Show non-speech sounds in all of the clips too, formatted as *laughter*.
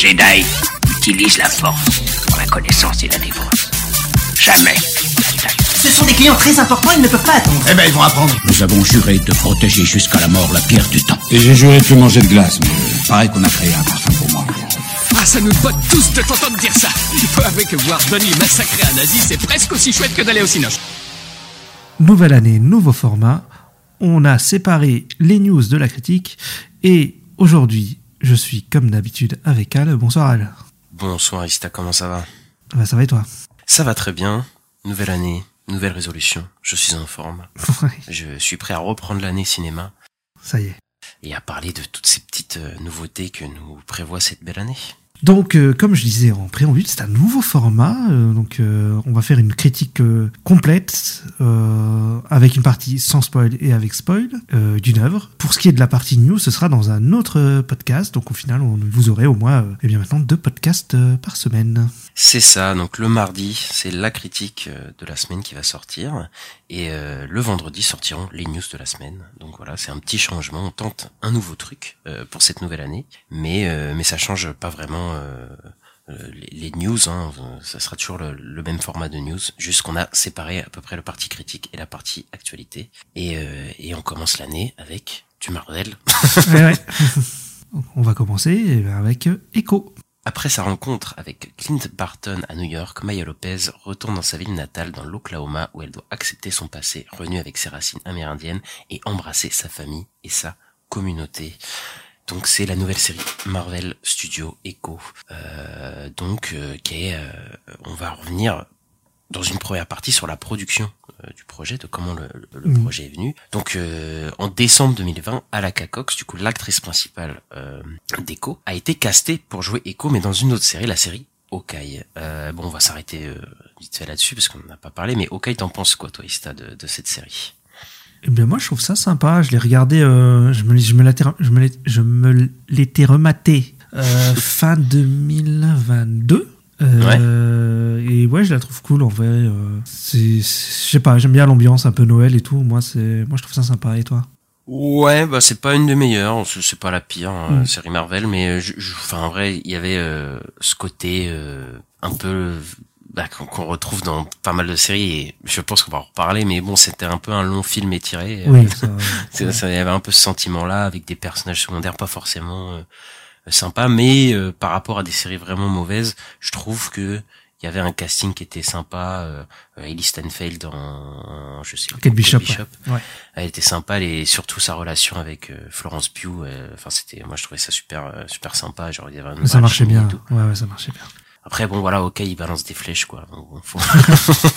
Jedi utilisent la force pour la connaissance et la défense. Jamais Ce sont des clients très importants, ils ne peuvent pas attendre. Eh ben, ils vont apprendre. Nous avons juré de protéger jusqu'à la mort la pierre du temps. Et j'ai juré de plus manger de glace, mais pareil qu'on a créé un parfum pour moi. Ah, ça nous botte tous de t'entendre dire ça. Il faut avouer que voir Donnie massacrer un nazi, c'est presque aussi chouette que d'aller au cinoche. Nouvelle année, nouveau format. On a séparé les news de la critique et aujourd'hui, je suis comme d'habitude avec Al. Bonsoir Al. Bonsoir Ista, comment ça va? Bah, ça va et toi? Ça va très bien. Nouvelle année, nouvelle résolution. Je suis en forme. Ouais, Je suis prêt à reprendre l'année cinéma Ça y est. et à parler de toutes ces petites euh, nouveautés que nous prévoit cette belle année. Donc, euh, comme je disais en préambule, c'est un nouveau format. euh, donc, euh, on va faire une critique euh, complète euh, avec une partie sans spoil et avec spoil euh, d'une œuvre. Pour ce qui est de la partie news, ce sera dans un autre podcast. Donc, au final, on, vous aurez au moins, euh, eh bien maintenant, deux podcasts par semaine. C'est ça, donc le mardi, c'est la critique de la semaine qui va sortir. Et le vendredi sortiront les news de la semaine. Donc voilà, c'est un petit changement. On tente un nouveau truc pour cette nouvelle année. Mais, mais ça change pas vraiment euh, euh, les, les news. Hein. Euh, Ça sera toujours le, le même format de news. Juste qu'on a séparé à peu près la partie critique et la partie actualité. Et, et on commence l'année avec du Marvel. Ouais, *laughs* ouais. on va commencer eh bien, avec Echo. Après sa rencontre avec Clint Barton à New York, Maya Lopez retourne dans sa ville natale dans l'Oklahoma où elle doit accepter son passé, renouer avec ses racines amérindiennes et embrasser sa famille et sa communauté. Donc c'est la nouvelle série Marvel Studio Echo. Euh, donc euh, qui est, euh, on va revenir dans une première partie sur la production euh, du projet, de comment le, Mhm. projet est venu. Donc euh, en décembre 2020, Alaka Cox, du coup l'actrice principale euh, d'Echo, a été castée pour jouer Echo, mais dans une autre série, la série Hawkeye. Euh, bon, on va s'arrêter euh, vite fait là-dessus parce qu'on n'en a pas parlé, mais Hawkeye, t'en penses quoi, toi, Ista, de, de cette série? Eh bien, moi, je trouve ça sympa. Je l'ai regardé, euh, je me, je me l'étais, rematé euh, *laughs* fin 2022. Euh, Et ouais, je la trouve cool en vrai. je sais pas, j'aime bien l'ambiance un peu Noël et tout. Moi, c'est, moi, je trouve ça sympa. Et toi? Ouais, bah c'est pas une des meilleures, c'est pas la pire hein, Mm. série Marvel, mais je, je- enfin en vrai il y avait ce côté un peu bah, qu'on retrouve dans pas mal de séries et je pense qu'on va en reparler, mais bon c'était un peu un long film étiré. euh, Oui, *laughs* ça, c'est- ça, il y avait un peu ce sentiment-là avec des personnages secondaires pas forcément euh, sympas, mais euh, par rapport à des séries vraiment mauvaises, je trouve que il y avait un casting qui était sympa. Euh, Ellie Stanfield en, je sais Kate Bishop, ouais. elle était sympa et surtout sa relation avec euh, Florence Pugh. euh, Enfin c'était, moi je trouvais ça super super sympa. Genre il y avait Mais ça marchait bien. Ouais, ouais, ça marchait bien. Après bon voilà, ok, il balance des flèches quoi. *laughs*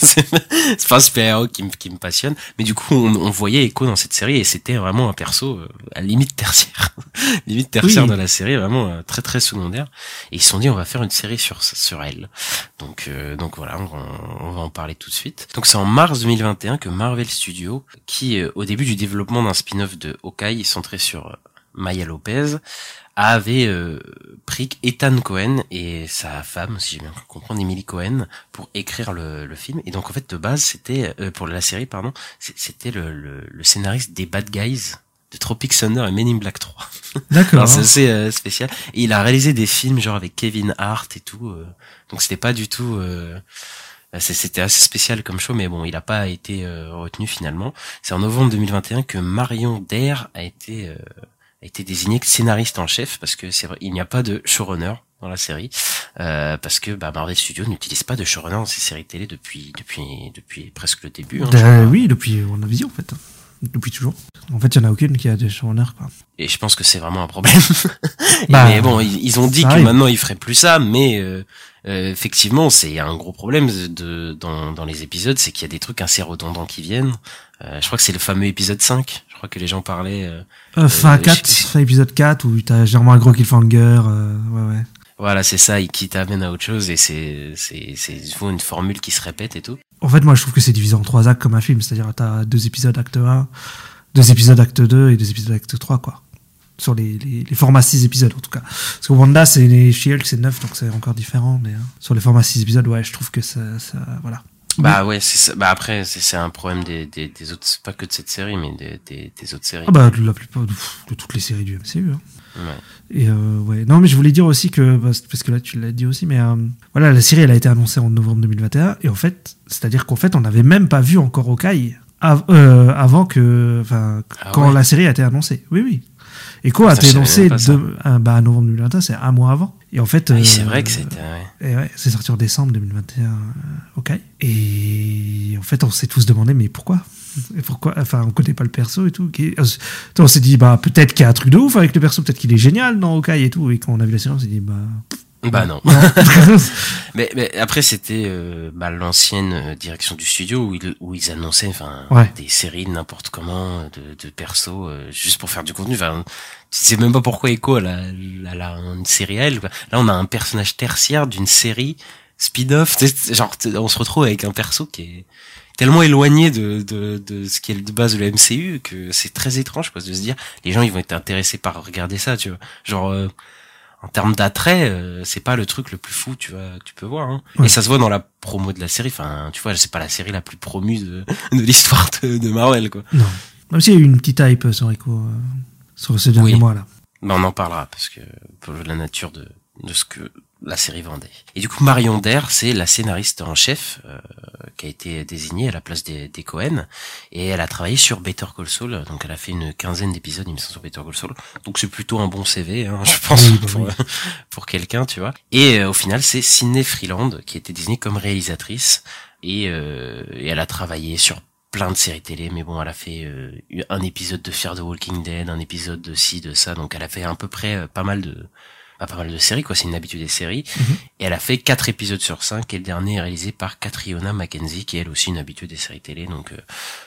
C'est pas un super héros qui me qui me passionne, mais du coup on, on voyait Echo dans cette série et c'était vraiment un perso euh, à limite tertiaire, *laughs* limite tertiaire Oui. de la série, vraiment euh, très très secondaire. Et ils se sont dit on va faire une série sur sur elle. Donc euh, donc voilà, on, va- on va en parler tout de suite. Donc c'est en mars 2021 que Marvel Studios, qui au début du développement d'un spin-off de Hawkeye centré sur Maya Lopez, avait euh, pris Ethan Cohen et sa femme, si j'ai bien comprendre, Emily Cohen, pour écrire le, le film. Et donc en fait de base c'était euh, pour la série pardon, c'était le, le, le scénariste des Bad Guys de Tropic Thunder et Men in Black 3. D'accord. *laughs* C'est assez euh, spécial. Et il a réalisé des films genre avec Kevin Hart et tout. euh, donc c'était pas du tout. euh, c'était assez spécial comme show, mais bon, il a pas été euh, retenu finalement. C'est en novembre 2021 que Marion Dare a été euh, a été désigné scénariste en chef parce que c'est vrai, il n'y a pas de showrunner dans la série euh, parce que bah, Marvel Studios n'utilise pas de showrunner dans ses séries télé depuis depuis depuis presque le début. hein, Euh, crois. oui, depuis WandaVision, en fait. Depuis toujours. En fait, il n'y en a aucune qui a des showrunners, quoi. Et je pense que c'est vraiment un problème. *laughs* Bah, mais bon, ils, ils ont dit que arrive. maintenant ils feraient plus ça, mais euh, euh, effectivement, c'est un gros problème de, dans, dans les épisodes, c'est qu'il y a des trucs assez redondants qui viennent. Euh, je crois que c'est le fameux épisode 5. Je crois que les gens parlaient. euh, Euh, fin je 4, sais- fin épisode 4, où t'as Germain Gros Killfanger, euh, ouais, ouais. voilà, c'est ça, qui t'amène à autre chose et c'est c'est c'est souvent une formule qui se répète et tout. En fait, moi, je trouve que c'est divisé en trois actes comme un film. C'est-à-dire, t'as deux épisodes acte 1, deux épisodes acte 2 et deux épisodes acte 3, quoi. Sur les, les, les formats 6 épisodes, en tout cas. Parce que Wanda, c'est les She-Hulk, c'est 9, donc c'est encore différent. Mais hein, sur les formats 6 épisodes, ouais, je trouve que ça, ça voilà. Bah ouais, c'est. Bah après, c'est c'est un problème des, des, des autres, pas que de cette série, mais des, des, des autres séries. Ah bah de la plupart de, de toutes les séries du MCU. Hein. Ouais. Et euh, ouais, non mais je voulais dire aussi que bah, c'est- parce que là tu l'as dit aussi, mais euh, voilà la série elle a été annoncée en novembre 2021 et en fait c'est-à-dire qu'en fait on n'avait même pas vu encore Hawkeye av- euh, avant que enfin Ah quand ouais. la série a été annoncée. Oui oui. Echo a Ça, été annoncé de, euh, bah, novembre 2021, c'est un mois avant. Et en fait, Oui, c'est euh, vrai que c'était. ouais. et ouais, c'est sorti en décembre 2021, euh, ok. Et en fait, on s'est tous demandé, mais pourquoi? Et pourquoi? Enfin, on connaît pas le perso et tout. Qui- On s'est dit, bah, peut-être qu'il y a un truc de ouf avec le perso, peut-être qu'il est génial dans Hawkeye et tout. Et quand on a vu la série, on s'est dit, bah. Bah non. non. *laughs* Mais, mais après, c'était euh, bah, l'ancienne euh, direction du studio où ils, où ils annonçaient enfin Ouais. des séries de n'importe comment, de, de persos, euh, juste pour faire du contenu. Enfin, tu sais même pas pourquoi Echo elle a, elle a une série à elle. Là, on a un personnage tertiaire d'une série sais, Genre, on se retrouve avec un perso qui est tellement éloigné de, de, de ce qui est de base de la MCU que c'est très étrange quoi, de se dire les gens ils vont être intéressés par regarder ça, tu vois. Genre euh, en termes d'attrait, euh, c'est pas le truc le plus fou, tu vois, que tu peux voir. Hein. Ouais. Et ça se voit dans la promo de la série. Enfin, tu vois, c'est pas la série la plus promue de, *laughs* de l'histoire de, de Marvel, quoi. non. Même s'il y a eu une petite hype sur Echo, euh, sur ce dernier Oui. mois là. Mais on en parlera parce que pour la nature de, de ce que la série vendait. Et du coup, Marion Dare, c'est la scénariste en chef euh, qui a été désignée à la place des, des Cohen et elle a travaillé sur Better Call Saul. Donc, elle a fait une quinzaine d'épisodes, il me semble, sur Better Call Saul. Donc, c'est plutôt un bon CV, hein, je pense, Oui, bah pour, oui. *laughs* pour quelqu'un, tu vois. Et euh, au final, c'est Sidney Freeland qui a été désignée comme réalisatrice et, euh, et elle a travaillé sur plein de séries télé, mais bon, elle a fait euh, un épisode de Fear the Walking Dead, un épisode de ci, de ça, donc elle a fait à peu près euh, pas mal de bah, pas mal de séries, quoi, c'est une habitude des séries, Mhm. et elle a fait quatre épisodes sur cinq, et le dernier est réalisé par Catriona Mackenzie, qui est elle aussi une habitude des séries télé, donc euh,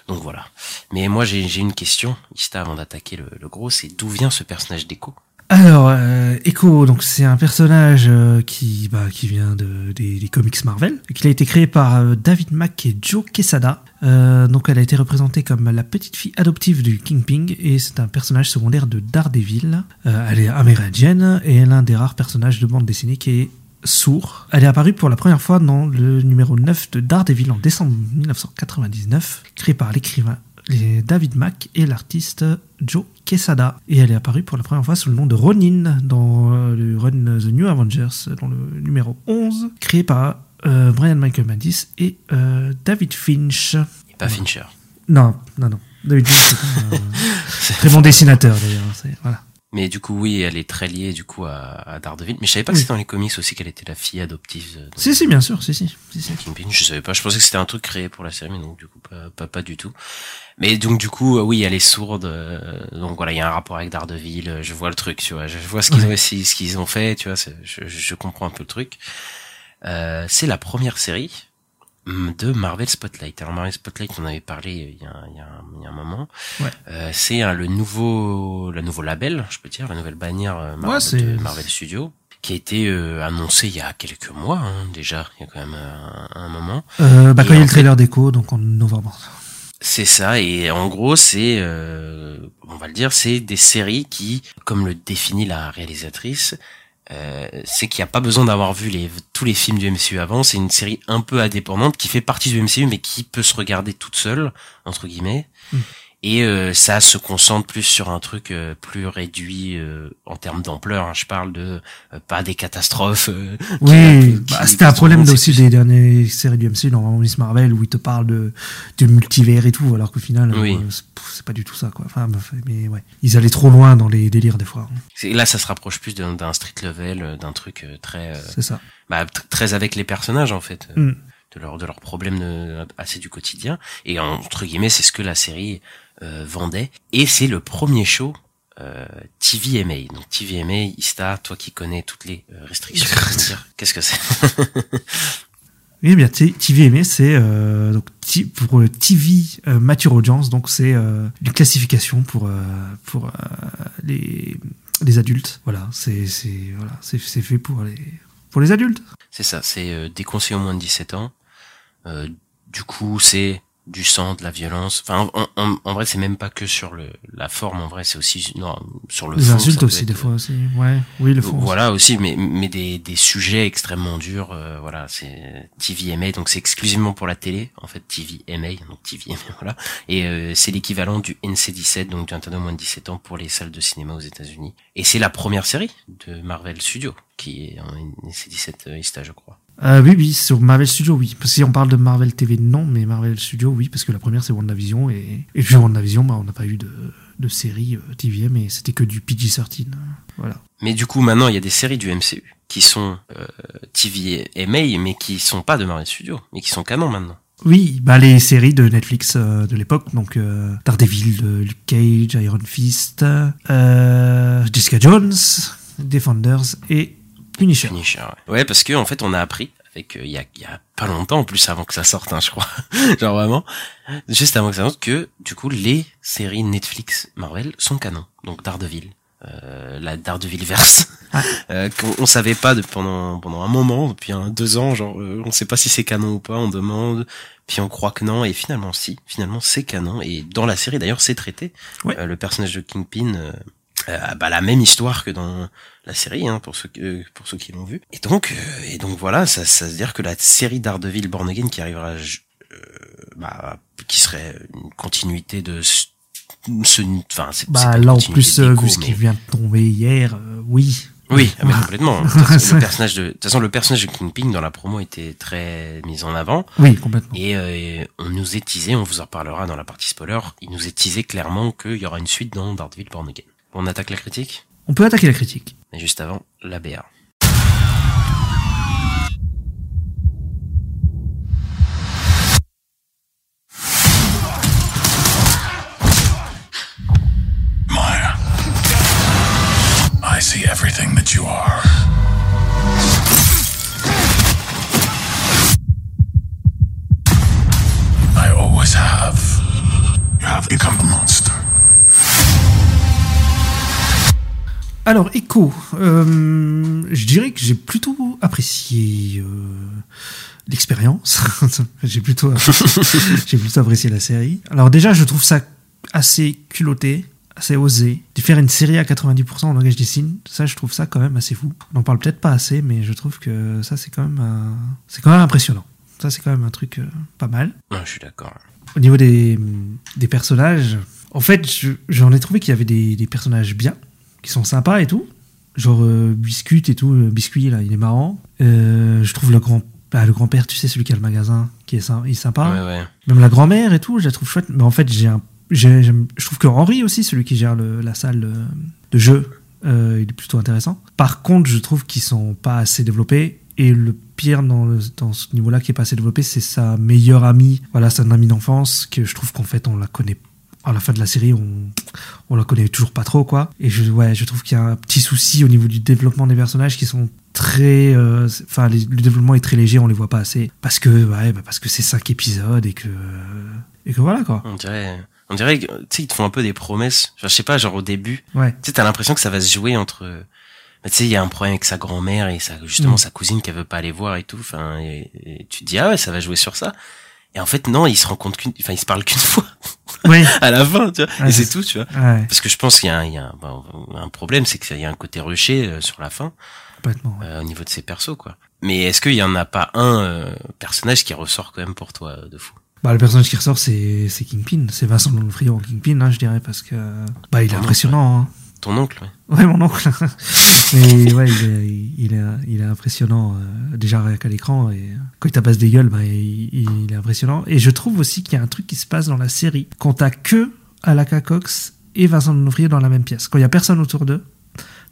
donc voilà. Mais moi, j'ai j'ai une question, Ista, avant d'attaquer le, le gros, c'est d'où vient ce personnage d'écho Alors, euh, Echo, donc c'est un personnage euh, qui, bah, qui vient de, des, comics Marvel, qui a été créé par euh, David Mack et Joe Quesada. Donc, elle a été représentée comme la petite fille adoptive du Kingpin, et c'est un personnage secondaire de Daredevil. Elle est amérindienne, et est un des rares personnages de bande dessinée qui est sourd. Elle est apparue pour la première fois dans le numéro 9 de Daredevil en décembre 1999, créé par l'écrivain les David Mack et l'artiste Joe Quesada. Et elle est apparue pour la première fois sous le nom de Ronin dans euh, le run The New Avengers, dans le numéro 11, créé par euh, Brian Michael Bendis et euh, David Finch. Et pas Fincher. Non, non, non. David Finch, c'est un euh, *laughs* très bon dessinateur d'ailleurs. Voilà. Mais du coup, oui, elle est très liée du coup à, à Daredevil. Mais je savais pas que c'était dans les comics aussi qu'elle était la fille adoptive. de- Si, si, bien sûr, si, si. si, si. Kingpin, je savais pas. Je pensais que c'était un truc créé pour la série, mais donc du coup pas pas, pas du tout. Mais donc du coup, euh, oui, elle est sourde. euh, donc voilà, il y a un rapport avec Daredevil. euh, Je vois le truc, tu vois. Je vois ce qu'ils ont ce qu'ils ont fait, tu vois. Je, je, comprends un peu le truc. Euh, c'est la première série de Marvel Spotlight. Alors Marvel Spotlight, on avait parlé euh, il y a, il y a, un, il y a un moment. Ouais. Euh, c'est un- le nouveau, le nouveau label, je peux dire, la nouvelle bannière euh, Marvel, Ouais, de Marvel Studios, qui a été euh, annoncé il y a quelques mois hein, déjà. Il y a quand même euh, un, un moment. Euh, bah, quand il y a le trailer d'Echo, donc en novembre. C'est ça, et en gros, c'est, euh, on va le dire, c'est des séries qui, comme le définit la réalisatrice, euh, c'est qu'il n'y a pas besoin d'avoir vu les, tous les films du MCU avant. C'est une série un peu indépendante qui fait partie du MCU, mais qui peut se regarder toute seule, entre guillemets. Mm. Et euh, ça se concentre plus sur un truc euh, plus réduit euh, en termes d'ampleur. hein. Je parle de euh, pas des catastrophes. euh, Oui, qui- bah, c'était un problème aussi des dernières séries du MCU dans Miss Marvel où ils te parlent de, de multivers et tout, alors qu'au final, Oui. euh, c'est- pas du tout ça, quoi. Enfin, bref, mais ouais. Ils allaient trop loin dans les délires des fois. hein. Là, ça se rapproche plus d'un street level, euh, d'un truc euh, très euh, C'est ça. bah, tr- très avec les personnages en fait euh, Mm. De leurs de leurs problèmes de- assez du quotidien. Et entre guillemets c'est ce que la série euh, vendait. Et c'est le premier show euh, TVMA donc TVMA Ista toi qui connais toutes les euh, restrictions *laughs* qu'est-ce que c'est? Oui, bien, T- TVMA, c'est euh, donc pour le TV euh, Mature Audience, donc c'est euh, une classification pour euh, pour euh, les les adultes. Voilà, c'est c'est voilà, c'est fait pour les pour les adultes. c'est ça c'est euh, déconseillé au moins de 17 ans. Euh, du coup c'est du sang, de la violence. Enfin, en, en- en vrai, c'est même pas que sur le la forme. En vrai, c'est aussi non, sur le fond, ça insultes aussi, être, des euh, fois aussi. Ouais, oui, le fond. Voilà aussi, mais mais des des sujets extrêmement durs. euh, voilà, c'est TVMA, donc c'est exclusivement pour la télé. En fait, TVMA, donc TVMA, *laughs* voilà. Et euh, c'est l'équivalent du NC17, donc du interdit aux moins de 17 ans pour les salles de cinéma aux États-Unis. Et c'est la première série de Marvel Studios qui est en NC17 euh, ISTA, je crois. Euh, oui, oui, sur Marvel Studios, oui. Parce que si on parle de Marvel TV, non, mais Marvel Studios, oui, parce que la première c'est WandaVision et, et puis WandaVision, bah, on n'a pas eu de, de série euh, TVM et c'était que du PG-13. Voilà. Mais du coup, maintenant, il y a des séries du MCU qui sont euh, TVMA, mais qui sont pas de Marvel Studios, mais qui sont canon maintenant. Oui, bah les séries de Netflix euh, de l'époque, donc euh, Daredevil, de Luke Cage, Iron Fist, euh, Jessica Jones, Defenders et Punisher. Punisher, ouais. Ouais, parce que en fait, on a appris avec euh, il y, a, y a pas longtemps en plus avant que ça sorte, hein, je crois, *laughs* genre vraiment, juste avant que ça sorte, que du coup les séries Netflix Marvel sont canon. Donc Daredevil, euh, la Daredevil verse, Ouais. *laughs* euh, qu'on on savait pas de, pendant pendant un moment, depuis un deux ans, genre euh, on sait pas si c'est canon ou pas, on demande, puis on croit que non, et finalement si, finalement c'est canon. Et dans la série d'ailleurs c'est traité. Ouais. Euh, le personnage de Kingpin. Euh, euh, bah, la même histoire que dans la série hein, pour ceux que- pour ceux qui l'ont vu. Et donc euh, et donc voilà ça ça veut dire que la série Daredevil Born Again qui arrivera euh, bah qui serait une continuité de ce enfin c'est Bah là en plus, euh, vu ce qui vient de tomber hier, euh, oui. oui ah, mais complètement. *laughs* De toute façon, le personnage de de toute façon le personnage de Kingpin dans la promo était très mis en avant. Oui, complètement. et euh, on nous est teasé on vous en reparlera dans la partie spoiler il nous est teasé clairement qu'il y aura une suite dans Daredevil Born Again on attaque la critique On peut attaquer la critique. mais juste avant la BA Maya. I see everything that you are. I always have. You have become a monster. Alors, Echo, euh, je dirais que j'ai plutôt apprécié euh, l'expérience. *laughs* j'ai plutôt, apprécié- *laughs* j'ai plutôt apprécié la série. Alors déjà, je trouve ça assez culotté, assez osé. De faire une série à 90% en langage des signes, ça, je trouve ça quand même assez fou. On n'en parle peut-être pas assez, mais je trouve que ça, c'est quand même, c'est quand même impressionnant. Ça, c'est quand même un truc euh, pas mal. Ouais, je suis d'accord. Au niveau des, des personnages, en fait, je- j'en ai trouvé qu'il y avait des, des personnages bien, qui sont sympas et tout. Genre euh, Biscuit et tout, le Biscuit, là, il est marrant. Euh, je trouve le grand bah, le grand-père, tu sais, celui qui a le magasin, qui est, sy- il est sympa. Ouais, ouais. Même la grand-mère et tout, je la trouve chouette. Mais en fait, j'ai un, je trouve que Henri aussi, celui qui gère le- la salle euh, de jeu, euh, il est plutôt intéressant. Par contre, je trouve qu'ils sont pas assez développés. Et le pire dans, le- dans ce niveau-là qui est pas assez développé, c'est sa meilleure amie. Voilà, c'est un ami d'enfance que je trouve qu'en fait, on la connaît. À la fin de la série, on, on la connaît toujours pas trop, quoi. Et je, ouais, je trouve qu'il y a un petit souci au niveau du développement des personnages qui sont très, euh, enfin, le développement est très léger, on les voit pas assez. Parce que, ouais, bah, parce que c'est cinq épisodes et que, et que voilà, quoi. On dirait, on dirait que, tu sais, ils te font un peu des promesses. Genre, je sais pas, genre au début, Ouais. tu sais, t'as l'impression que ça va se jouer entre, tu sais, il y a un problème avec sa grand-mère et sa, justement, Mm. sa cousine qu'elle veut pas aller voir et tout. Enfin, et, et tu te dis, ah ouais, ça va jouer sur ça. Et en fait, non, il se rend compte qu'une, enfin, ils se parlent qu'une *laughs* fois Ouais. à la fin, tu vois. Ouais, et c'est tout, tu vois. Ouais, Parce que je pense qu'il y a un, il y a un, bon, un problème, c'est qu'il y a un côté rushé euh, sur la fin, complètement. ouais. euh, au niveau de ses persos, quoi. Mais est-ce qu'il y en a pas un euh, personnage qui ressort quand même pour toi euh, de fou? Bah, le personnage qui ressort, c'est, c'est Kingpin. C'est Vincent Donofrio en Kingpin, hein, je dirais, parce que, bah, il est oncle, impressionnant, hein. Ton oncle, ouais. *laughs* Ouais, mon oncle. *laughs* Mais ouais, il est, il est, impressionnant, euh, déjà rien qu'à l'écran. Et quand il tabasse des gueules, bah, il, il est impressionnant. Et je trouve aussi qu'il y a un truc qui se passe dans la série quand t'as que Alaka Cox et Vincent Donofrio dans la même pièce. Quand il y a personne autour d'eux,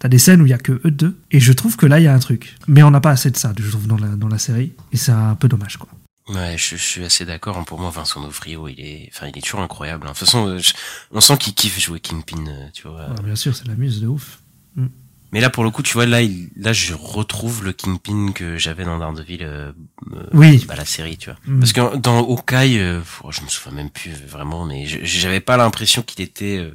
t'as des scènes où il y a que eux deux. Et je trouve que là, il y a un truc. Mais on n'a pas assez de ça, je trouve, dans la, dans la série. Et c'est un peu dommage, quoi. Ouais, je, je suis assez d'accord. Pour moi, Vincent D'Onofrio, il est, enfin, il est toujours incroyable. hein. De toute façon, euh, je- on sent qu'il kiffe jouer Kingpin, euh, tu vois. Ouais, bien sûr, c'est la muse de ouf. Mais là, pour le coup, tu vois, là, il, là, je retrouve le Kingpin que j'avais dans Daredevil, euh, euh, Oui. bah, la série, tu vois. Mm. Parce que dans Hawkeye, euh, je me souviens même plus vraiment, mais j'avais pas l'impression qu'il était, euh,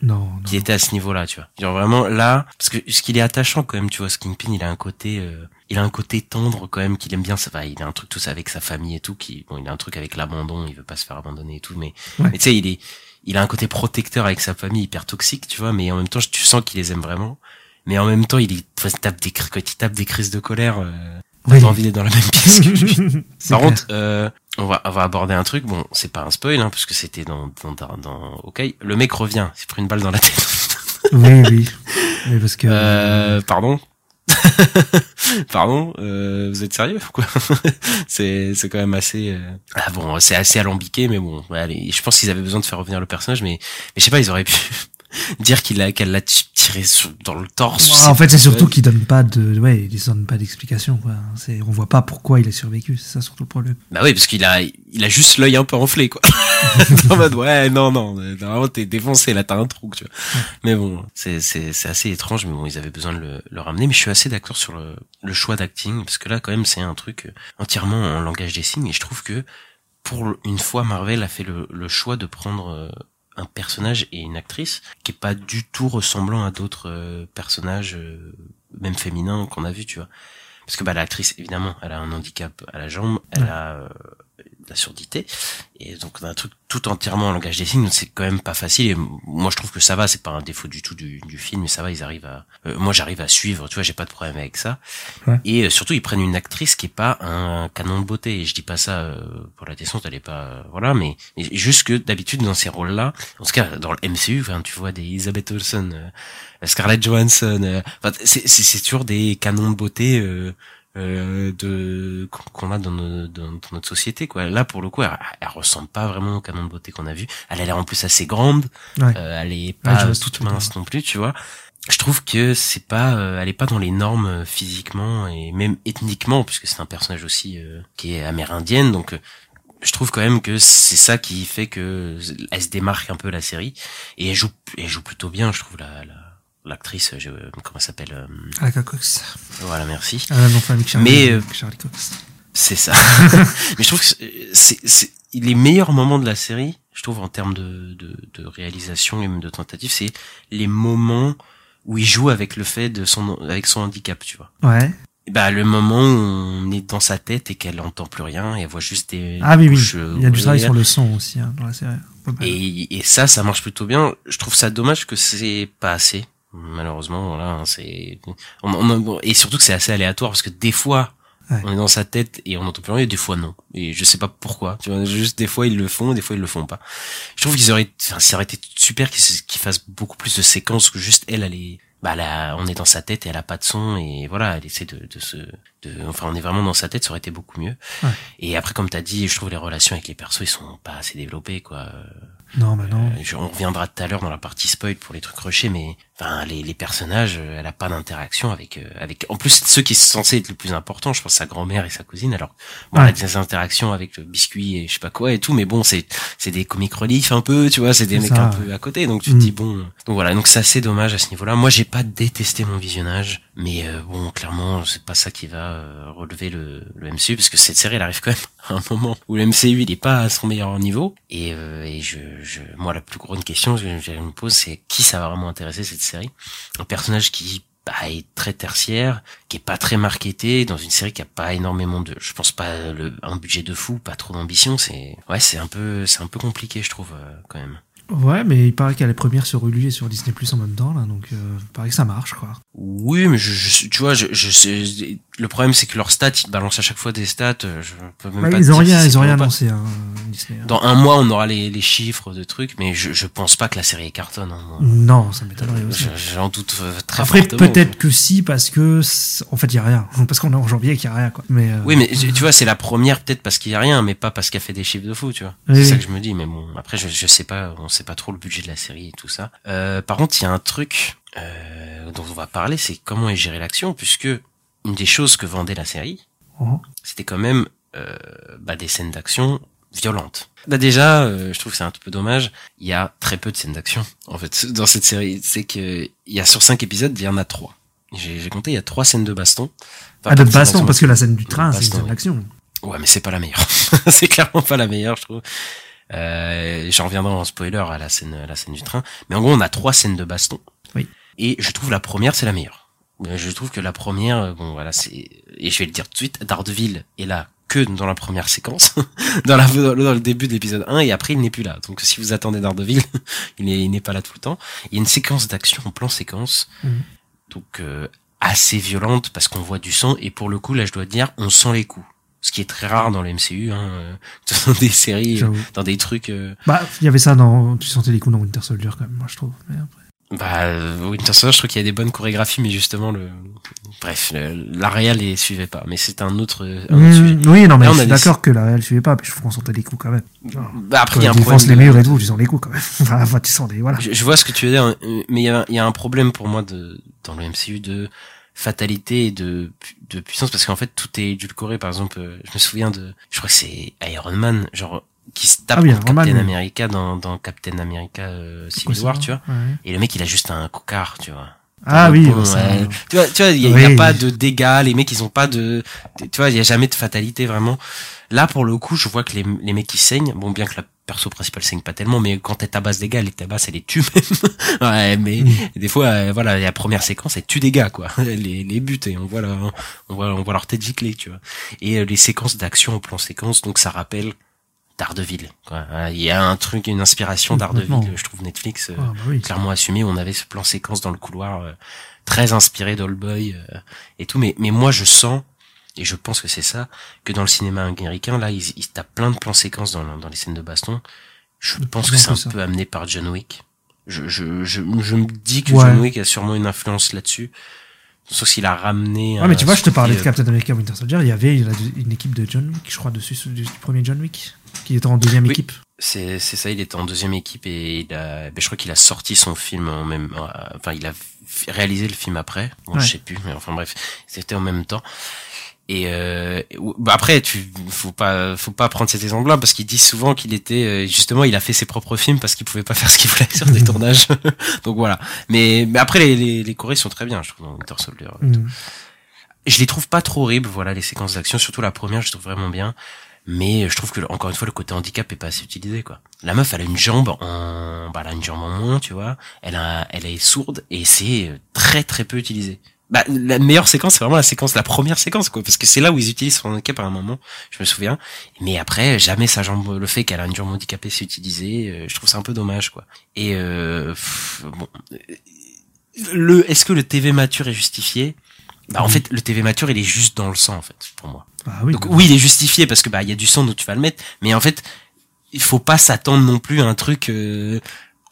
Non, non. qu'il était à ce niveau-là, tu vois. Genre vraiment là, parce que ce qu'il est attachant quand même, tu vois, ce Kingpin, il a un côté, euh, il a un côté tendre quand même qu'il aime bien. Ça va, il a un truc tout ça avec sa famille et tout. Qui, bon, il a un truc avec l'abandon. Il veut pas se faire abandonner et tout. Mais, Ouais. mais tu sais, il est, il a un côté protecteur avec sa famille hyper toxique, tu vois. Mais en même temps, tu sens qu'il les aime vraiment. Mais en même temps, il, est, il tape des, quand il tape des crises de colère. Euh, Oui. envie d'être dans la même pièce que lui. *laughs* Par contre, euh, on va, on va aborder un truc. Bon, c'est pas un spoil, hein, parce que c'était dans, dans, dans, dans- ok. Le mec revient, il s'est pris une balle dans la tête. oui, oui. *laughs* Oui, parce que. Euh, pardon? *laughs* pardon. Euh, vous êtes sérieux quoi *laughs* C'est, c'est quand même assez. euh, Ah bon, c'est assez alambiqué, mais bon. allez, je pense qu'ils avaient besoin de faire revenir le personnage, mais, mais je sais pas, ils auraient pu dire qu'il a, qu'elle l'a tiré sur- dans le torse. Ouais, en fait, c'est surtout qu'il donne pas de, ouais, il donne pas d'explication. C'est, on voit pas pourquoi il a survécu, c'est ça surtout le problème. Bah oui, parce qu'il a, il a juste l'œil un peu enflé, quoi. *laughs* en mode, ouais, non, non, euh, normalement t'es défoncé, là t'as un trou, tu vois. Mais bon, c'est, c'est, c'est assez étrange, mais bon, ils avaient besoin de le, le ramener. Mais je suis assez d'accord sur le, le choix d'acting, parce que là, quand même, c'est un truc euh, entièrement en langage des signes, et je trouve que, pour une fois, Marvel a fait le, le choix de prendre euh, un personnage et une actrice qui est pas du tout ressemblant à d'autres euh, personnages, euh, même féminins, qu'on a vu, tu vois. Parce que bah l'actrice évidemment, elle a un handicap à la jambe, elle Ouais. a la surdité et donc on a un truc tout entièrement en langage des signes, c'est quand même pas facile. Et moi je trouve que ça va, c'est pas un défaut du tout du, du film, mais ça va, ils arrivent à. euh, moi j'arrive à suivre, tu vois, j'ai pas de problème avec ça. Ouais. Et euh, surtout ils prennent une actrice qui est pas un canon de beauté. Et je dis pas ça euh, pour la descente, elle est pas euh, voilà, mais, mais juste que d'habitude dans ces rôles-là, en tout cas dans le MCU, enfin, tu vois des Elizabeth Olsen, euh, Scarlett Johansson, euh, enfin, c'est c'est c'est toujours des canons de beauté. Euh, de qu'on- a dans, nos- dans, dans notre société quoi. Là pour le coup elle, elle ressemble pas vraiment au canon de beauté qu'on a vu. Elle a l'air en plus assez grande. Ouais. euh, elle est pas toute mince non plus tu vois. Je trouve que c'est pas euh, elle est pas dans les normes euh, physiquement et même ethniquement puisque c'est un personnage aussi euh, qui est amérindienne. Donc je trouve quand même que c'est ça qui fait que elle se démarque un peu la série. Et elle joue elle joue plutôt bien je trouve la la- l'actrice je- comment elle s'appelle euh, Alaka Cox. voilà merci Ah, non, avec Charlie, Mais, euh, avec Charlie Cox. c'est ça. *laughs* Mais je trouve que c'est- les meilleurs moments de la série, je trouve en termes de, de, de réalisation et même de tentative, c'est les moments où il joue avec le fait de son avec son handicap, tu vois. Ouais. Et bah le moment où on est dans sa tête et qu'elle entend plus rien et elle voit juste des Ah oui, oui. euh, Il y a du travail sur le son aussi, hein, dans la série. Et, et ça, ça marche plutôt bien. Je trouve ça dommage que c'est pas assez. Malheureusement, voilà, hein, c'est on, on- et surtout que c'est assez aléatoire parce que des fois Ouais. on est dans sa tête et on n'entend plus rien, et des fois non. Et je sais pas pourquoi. Tu vois, juste des fois ils le font, des fois ils le font pas. Je trouve qu'ils auraient, enfin, ça aurait été super qu'ils se- qu'ils fassent beaucoup plus de séquences que juste elle, elle est, bah là, on est dans sa tête et elle a pas de son et voilà, elle essaie de, de se, de, enfin, on est vraiment dans sa tête, ça aurait été beaucoup mieux. Ouais. Et après, comme t'as dit, je trouve les relations avec les persos, ils sont pas assez développés, quoi. Euh, Non, bah non. je- on reviendra tout à l'heure dans la partie spoil pour les trucs rushés, mais enfin les, les personnages, euh, elle a pas d'interaction avec euh, avec. En plus, ceux qui sont censés être le plus important, je pense sa grand-mère et sa cousine. Alors, bon, elle a des interactions avec le biscuit et je sais pas quoi et tout, mais bon, c'est c'est des comiques relief un peu, tu vois, c'est des mecs ça, un peu à côté, donc tu Mm. te dis bon. Donc voilà, donc c'est assez dommage à ce niveau-là. Moi, j'ai pas détesté mon visionnage, mais euh, bon, clairement, c'est pas ça qui va euh, relever le, le MCU parce que cette série, elle arrive quand même *laughs* à un moment où le MCU il est pas à son meilleur niveau et, euh, et je, je, moi la plus grande question que je me pose c'est qui ça va vraiment intéresser cette série un personnage qui bah, est très tertiaire qui est pas très marketé dans une série qui a pas énormément de je pense pas le, un budget de fou pas trop d'ambition c'est ouais c'est un peu c'est un peu compliqué je trouve euh, quand même Ouais, mais il paraît qu'elle est première sur Hulu et sur Disney Plus en même temps, là, donc euh, il paraît que ça marche, quoi. Oui, mais je, je tu vois, je, je sais, le problème c'est que leurs stats, ils balancent à chaque fois des stats. euh, Je peux même Ouais, pas ils te ont dire rien, si ils ont rien annoncé, hein, Disney. hein. Dans un mois, on aura les, les chiffres de trucs, mais je, je pense pas que la série est cartonne. Hein. Non, ça m'étonnerait aussi. Je- J'en doute euh, très Après, peut-être que si, parce que, en fait, il y a rien. *laughs* Parce qu'on est en janvier et qu'il y a rien, quoi. Mais, euh, Oui, mais tu vois, c'est la première peut-être parce qu'il y a rien, mais pas parce qu'elle fait des chiffres de fou, tu vois. Oui, c'est ça que je me dis, mais bon, après, je, je sais pas, on sait pas trop le budget de la série et tout ça. Euh, par contre, il y a un truc euh, dont on va parler, c'est comment est gérée l'action, puisque une des choses que vendait la série, c'était quand même euh, bah, des scènes d'action violentes. Bah déjà, euh, je trouve que c'est un peu dommage. Il y a très peu de scènes d'action en fait dans cette série. C'est que il y a sur cinq épisodes, il y en a trois. J'ai compté, il y a trois scènes de baston. Enfin, Ah, de baston, parce que la scène du train, c'est une scène d'action. Ouais, mais c'est pas la meilleure. *laughs* c'est clairement pas la meilleure, je trouve. Euh, J'en reviendrai en spoiler à la scène, à la scène du train. Mais en gros, on a trois scènes de baston. Oui. Et je trouve la première, c'est la meilleure. Je trouve que la première, euh, bon voilà, c'est et je vais le dire tout de suite, Daredevil est là que dans la première séquence, *laughs* dans, la, dans, le- début de l'épisode 1, et après il n'est plus là. Donc si vous attendez Daredevil, *laughs* il n'est pas là tout le temps. Il y a une séquence d'action en plan séquence, Mhm. donc euh, assez violente parce qu'on voit du sang, et pour le coup là je dois dire, on sent les coups. Ce qui est très rare dans le MCU, hein, euh, *laughs* dans des séries, dans des trucs. euh, Bah, il y avait ça dans, tu sentais les coups dans Winter Soldier quand même, moi je trouve. Mais après- Bah, Winter Soldier, je trouve qu'il y a des bonnes chorégraphies, mais justement, le, bref, le- la réal les suivait pas. Mais c'est un autre, un autre sujet. oui, non, mais Là, on je suis des- d'accord que la réelle suivait pas, mais je trouve qu'on sentait les coups quand même. Genre, Bah, après, il y a un problème. défonces les de- murs et tout, tu sens les coups quand même. *laughs* Enfin, tu sens des, voilà. je, je vois ce que tu veux dire, hein, mais il y a, il y a un problème pour moi de, dans le MCU de fatalité et de, de puissance, parce qu'en fait, tout est édulcoré. Par exemple, euh, je me souviens de, je crois que c'est Iron Man, genre, qui se tape Ah oui, contre Captain. America dans, dans Captain America euh, Civil War, tu vois. Ouais. Et le mec, il a juste un cocard, tu vois. Ah oui, pont, ça- ouais. tu vois, tu vois, il y, a- pas de dégâts, les mecs ils ont pas de, tu vois, il y a jamais de fatalité vraiment. Là pour le coup, je vois que les, les mecs qui saignent, bon bien que la perso principale saigne pas tellement, mais quand elle tabasse des gars, elle les tabasse, elle les tue même. *laughs* ouais, mais Mm. des fois, euh, voilà, la première séquence, elle tue des gars quoi, *laughs* les, les buts et on voit la, on voit, on voit leur tête giclée, tu vois. Et euh, les séquences d'action au plan séquence, donc ça rappelle Daredevil. Quoi. Euh, Il y a un truc, une inspiration Daredevil, Complètement. je trouve Netflix. euh, Ah, bah oui. clairement assumé on avait ce plan séquence dans le couloir euh, très inspiré d'Allboy euh, et tout mais mais moi je sens et je pense que c'est ça que dans le cinéma américain là ils, ils tapent plein de plans séquences dans, dans les scènes de baston je pense que c'est un ça. peu amené par John Wick je je je, je me dis que Ouais. John Wick a sûrement une influence là-dessus sauf qu'il a ramené Ouais, mais tu vois, je te parlais de Captain America Winter Soldier, il y avait une une équipe de John Wick, je crois, dessus, du premier John Wick, qui était en deuxième Oui. équipe. C'est ça, il était en deuxième équipe et il a, ben, je crois qu'il a sorti son film en même, enfin il a réalisé le film après, bon, Ouais. je sais plus, mais enfin bref, c'était en même temps. Et euh, bah après, tu faut pas faut pas prendre cet exemple-là parce qu'il dit souvent qu'il était euh, justement il a fait ses propres films parce qu'il pouvait pas *laughs* faire ce qu'il voulait sur des tournages. *laughs* Donc voilà. Mais mais après les les, les chorés sont très bien, je trouve dans Winter Soldier. Mm. Je les trouve pas trop horribles, voilà les séquences d'action, surtout la première, je trouve vraiment bien. Mais je trouve que encore une fois le côté handicap est pas assez utilisé quoi. La meuf elle a une jambe en bah elle a une jambe en moins, tu vois. Elle a elle est sourde et c'est très très peu utilisé. Bah la meilleure séquence c'est vraiment la séquence la première séquence quoi parce que c'est là où ils utilisent son handicap à un moment, je me souviens. Mais après jamais sa jambe le fait qu'elle a une jambe handicapée c'est utilisé, euh, je trouve ça un peu dommage quoi. Et euh, bon euh, le est-ce que le TV mature est justifié? Bah, en Oui. fait, le TV mature, il est juste dans le sang, en fait, pour moi. Bah oui. Donc oui, il est justifié parce que bah il y a du sang donc tu vas le mettre, mais en fait, il faut pas s'attendre non plus à un truc euh,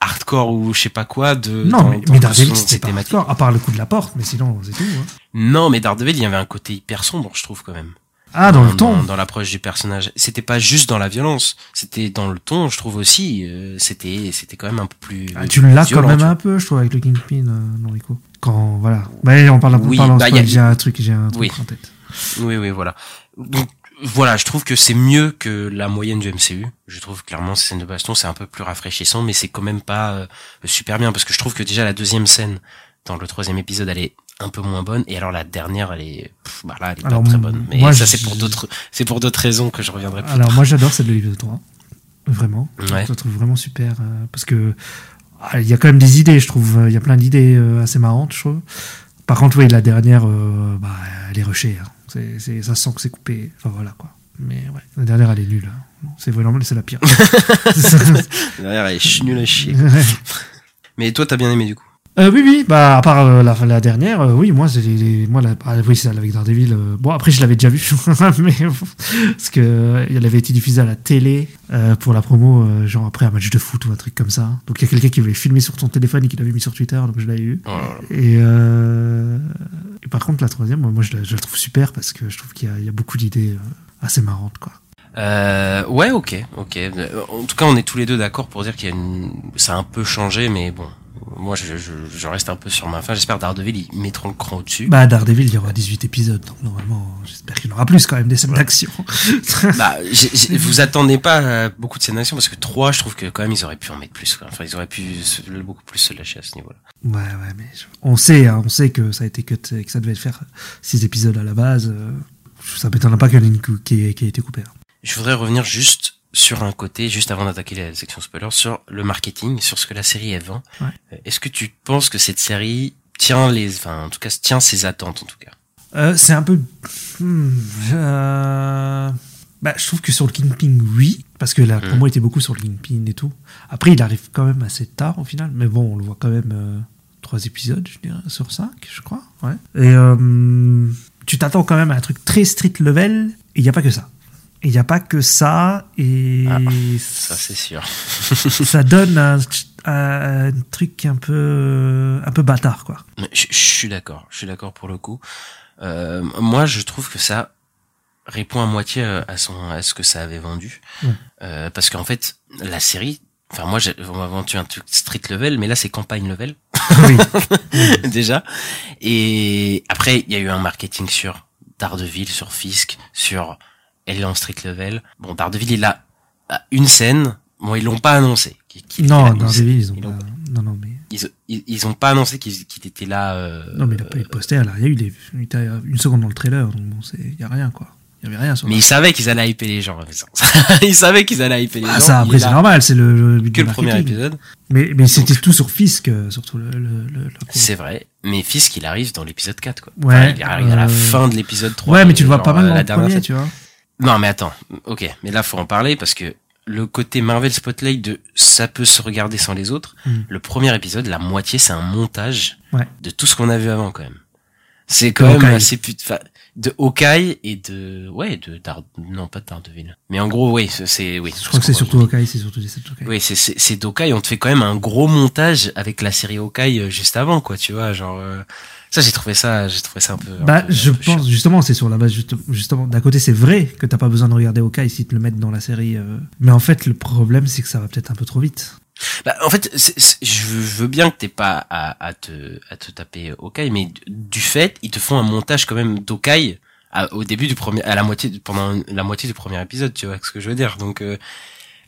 hardcore ou je sais pas quoi de Non, dans- mais, dans mais Daredevil, c'était pas hardcore, à part le coup de la porte, mais sinon, c'est tout. hein. Non, mais Daredevil, il y avait un côté hyper sombre, je trouve quand même. Ah, dans le ton dans, dans l'approche du personnage. C'était pas juste dans la violence, c'était dans le ton, je trouve aussi. euh, c'était c'était quand même un peu plus. Ah, Tu l'as quand même un peu, je trouve, avec le Kingpin euh, les coups. Quand, voilà. Mais on parle Oui, parle bah, a- j'ai un truc, j'ai un truc Oui. en tête. Oui, oui, voilà. Donc voilà, je trouve que c'est mieux que la moyenne du MCU. Je trouve clairement ces scènes de baston, c'est un peu plus rafraîchissant, mais c'est quand même pas euh, super bien parce que je trouve que déjà la deuxième scène dans le troisième épisode, elle est un peu moins bonne, et alors la dernière, elle est, pff, bah là, elle est Alors, pas très bonne. Mais moi, ça, c'est pour d'autres, c'est pour d'autres raisons que je reviendrai plus. Alors, moi, j'adore celle de l'épisode 3. Vraiment. Ouais. Je la trouve vraiment super. euh, parce que, il y a quand même des idées, je trouve. Il y a plein d'idées euh, assez marrantes, je trouve. Par contre, oui, la dernière, euh, bah, elle est rushée. hein. C'est, c'est, ça sent que c'est coupé. Enfin, voilà, quoi. Mais ouais, la dernière, elle est nulle. hein. C'est vraiment, c'est la pire. *laughs* *laughs* Derrière, elle est nulle à chier. Ouais. Mais toi, t'as bien aimé du coup. Euh, oui, oui, bah, à part euh, la, la dernière, euh, oui, moi, c'est les, les- moi, la, ah, oui, c'est celle avec Daredevil. euh, bon, après, je l'avais déjà vu, *laughs* mais parce que euh, elle avait été diffusée à la télé euh, pour la promo, euh, genre après un match de foot ou un truc comme ça. Donc, il y a quelqu'un qui voulait filmer sur son téléphone et qui l'avait mis sur Twitter, donc je l'avais eu. Oh. Et, euh, et par contre, la troisième, moi, je, la, je la trouve super parce que je trouve qu'il y a, il y a beaucoup d'idées euh, assez marrantes, quoi. Euh, ouais, ok, ok. En tout cas, on est tous les deux d'accord pour dire qu'il y a une, ça a un peu changé, mais bon, moi, je, je, je reste un peu sur ma fin. J'espère Daredevil, ils mettront le cran au-dessus. Bah, Daredevil, il y aura 18 épisodes, donc normalement, j'espère qu'il y en aura plus quand même des scènes d'action. *laughs* Bah, j'ai- j'ai- vous attendez pas à beaucoup de scènes d'action parce que 3, je trouve que quand même ils auraient pu en mettre plus. Quoi. Enfin, ils auraient pu se- beaucoup plus se lâcher à ce niveau-là. Ouais, ouais, mais je- on sait, hein, on sait que ça a été cut et que ça devait faire six épisodes à la base. euh, ça m'étonnerait pas qu'il y en ait une qui ait, qui ait été coupée. hein. Je voudrais revenir juste sur un côté, juste avant d'attaquer la section spoiler, sur le marketing, sur ce que la série elle vend. Ouais. Euh, Est-ce que tu penses que cette série tient les, enfin, en tout cas, tient ses attentes, en tout cas? Euh, c'est un peu. Hmm, euh, Bah, je trouve que sur le Kingpin, oui, parce que la Mm. promo était beaucoup sur le Kingpin et tout. Après, il arrive quand même assez tard au final, mais bon, on le voit quand même euh, trois épisodes, je dirais, sur cinq, je crois. Ouais. Et tu t'attends quand même à un truc très street level, et il n'y a pas que ça. Il n'y a pas que ça, et Ah, Ça, c'est sûr. *laughs* ça donne un, un truc un peu, un peu bâtard, quoi. Je, je suis d'accord, je suis d'accord pour le coup. Euh, moi, je trouve que ça répond à moitié euh, à son à ce que ça avait vendu, Ouais. Euh, parce qu'en fait, la série. Enfin, moi, on m'a vendu un truc street level, mais là, c'est campagne level oui. *laughs* déjà. Et après, il y a eu un marketing sur Daredevil, sur Fisk, sur elle est en street level. Bon, Daredevil, il a a une scène. Bon, ils l'ont pas annoncé. qu'il- Non, là. Daredevil, ils ont ils pas. Non, non, mais. ils, ils, ils ont pas annoncé qu'il qu'il était là. euh, Non, mais il a pas eu de poster, là. Il y a eu des... une seconde dans le trailer, donc bon, il y a rien, quoi. Il y avait rien sur Mais ils savaient qu'ils allaient hyper les gens. *laughs* ils savaient qu'ils allaient hyper les Ah, gens. ça, après, est c'est là normal, c'est le, le but Que du le premier épisode. Mais, mais c'était tout sur Fisk, euh, surtout le. C'est vrai. Mais Fisk, il arrive dans l'épisode 4, quoi. Ouais, Enfin, il arrive à la euh, fin de l'épisode 3. Ouais, mais tu le vois pas mal dans la le dernière premier, tu vois. Non, mais attends. Ok. Mais là, faut en parler parce que le côté Marvel Spotlight de ça peut se regarder sans les autres. Mm. Le premier épisode, la moitié, c'est un montage Ouais. de tout ce qu'on a vu avant, quand même. C'est quand De même assez put... enfin, de Hawkeye et de, ouais, de Dard... non, pas de Daredevil. Mais en gros, oui, c'est- oui. Je crois que c'est surtout Hawkeye, c'est surtout Hawkeye. Oui, c'est c'est c'est d'Hawkeye. On te fait quand même un gros montage avec la série Hawkeye euh, juste avant, quoi. Tu vois, genre euh, ça, j'ai trouvé ça, j'ai trouvé ça un peu. un Bah, peu- je un peu chiant. pense, justement, c'est sur la base, juste- justement, d'un côté, c'est vrai que t'as pas besoin de regarder Hawkeye si te le mettent dans la série. euh, Mais en fait, le problème, c'est que ça va peut-être un peu trop vite. Bah, en fait, je veux- je veux bien que t'aies pas à, à te à te taper Hawkeye, mais du fait, ils te font un montage quand même d'Hawkeye au début du premier, à la moitié pendant la moitié du premier épisode. Tu vois ce que je veux dire Donc euh,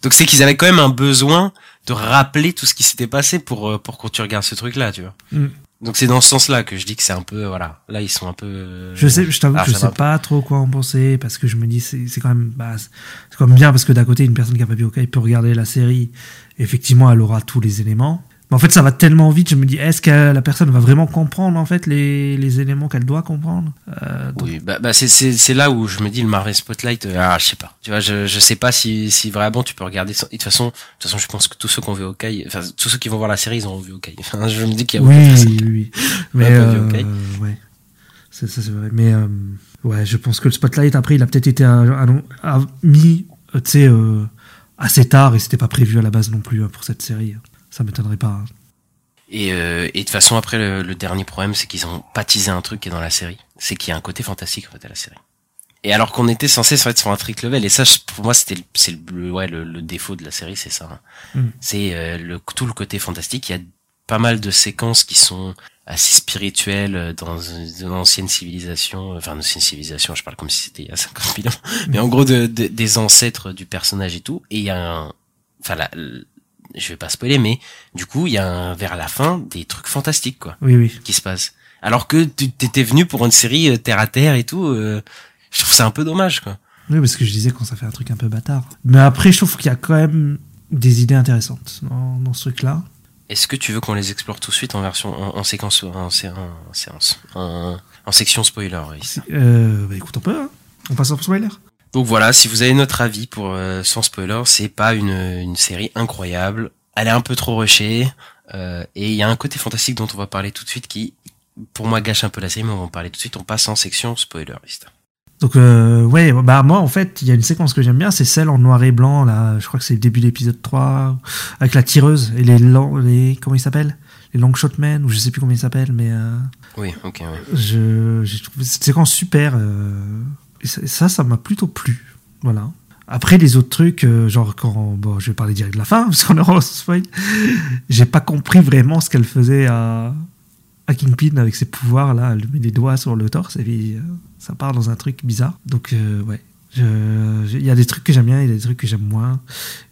donc c'est qu'ils avaient quand même un besoin de rappeler tout ce qui s'était passé pour euh, pour quand tu regardes ce truc là, tu vois. Mm. Donc c'est dans ce sens-là que je dis que c'est un peu voilà. Là ils sont un peu. Je sais, je t'avoue ah, que je sais pas trop quoi en penser parce que je me dis c'est c'est quand même bah, c'est quand même bien parce que d'un côté une personne qui a pas vu Hawkeye peut regarder la série effectivement elle aura tous les éléments mais en fait ça va tellement vite je me dis est-ce que la personne va vraiment comprendre en fait les, les éléments qu'elle doit comprendre Euh, donc- Oui, bah, bah c'est c'est c'est là où je me dis le Marvel Spotlight. euh, ah, je sais pas. Tu vois, je je sais pas si si vraiment tu peux regarder. sans- et De toute façon, de toute façon, je pense que tous ceux qui ont vu Hawkeye, enfin tous ceux qui vont voir la série, ils ont vu Hawkeye. *laughs* Enfin, je me dis qu'il y a oui, oui, oui, mais euh, ouais c'est ça c'est vrai mais euh, ouais je pense que le spotlight après il a peut-être été à- à- à- mis euh, tu sais euh, assez tard et c'était pas prévu à la base non plus hein, pour cette série ça m'étonnerait pas hein. Et euh, et de toute façon, après le, le dernier problème, c'est qu'ils ont baptisé un truc qui est dans la série. C'est qu'il y a un côté fantastique en fait à la série. Et alors qu'on était censé être sur un trick level, et ça, pour moi, c'était le- c'est le, ouais le, le défaut de la série, c'est ça. hein. Mm. C'est euh, le tout le côté fantastique. Il y a pas mal de séquences qui sont assez spirituelles euh, dans une ancienne civilisation, enfin une ancienne civilisation. Je parle comme si c'était il y a 50 000 ans, mais en gros de, de- des ancêtres du personnage et tout. Et il y a un, enfin la, je vais pas spoiler, mais du coup, il y a un, vers la fin des trucs fantastiques quoi oui oui qui se passent. Alors que tu t'étais venu pour une série euh, terre à terre et tout. euh, je trouve ça un peu dommage quoi. Oui, parce que je disais quand ça fait un truc un peu bâtard. Mais après, je trouve qu'il y a quand même des idées intéressantes dans, dans ce truc-là. Est-ce que tu veux qu'on les explore tout de suite en version en, en séquence en, en séance en, en section spoiler ici. Euh, bah écoute, on peut, hein On passe en spoiler Donc voilà, si vous avez notre avis pour euh, sans spoiler, c'est pas une, une série incroyable. Elle est un peu trop rushée euh, et il y a un côté fantastique dont on va parler tout de suite qui, pour moi, gâche un peu la série. Mais on va en parler tout de suite. On passe en section spoiler list. Donc, euh, ouais, bah moi, en fait, il y a une séquence que j'aime bien, c'est celle en noir et blanc, là, je crois que c'est le début de l'épisode 3, avec la tireuse et les, les comment ils s'appellent? Les Longshotmen, ou je sais plus comment ils s'appellent, mais euh, Oui, ok. Ouais. je, j'ai trouvé cette séquence super. euh, ça, ça, m'a plutôt plu. Voilà. Après, les autres trucs, euh, genre quand. Bon, je vais parler direct de la fin, *laughs* parce qu'on aura spoil. J'ai pas compris vraiment ce qu'elle faisait à, à Kingpin avec ses pouvoirs, là. Elle met des doigts sur le torse et euh, ça part dans un truc bizarre. Donc, euh, ouais. Il y a des trucs que j'aime bien, il y a des trucs que j'aime moins.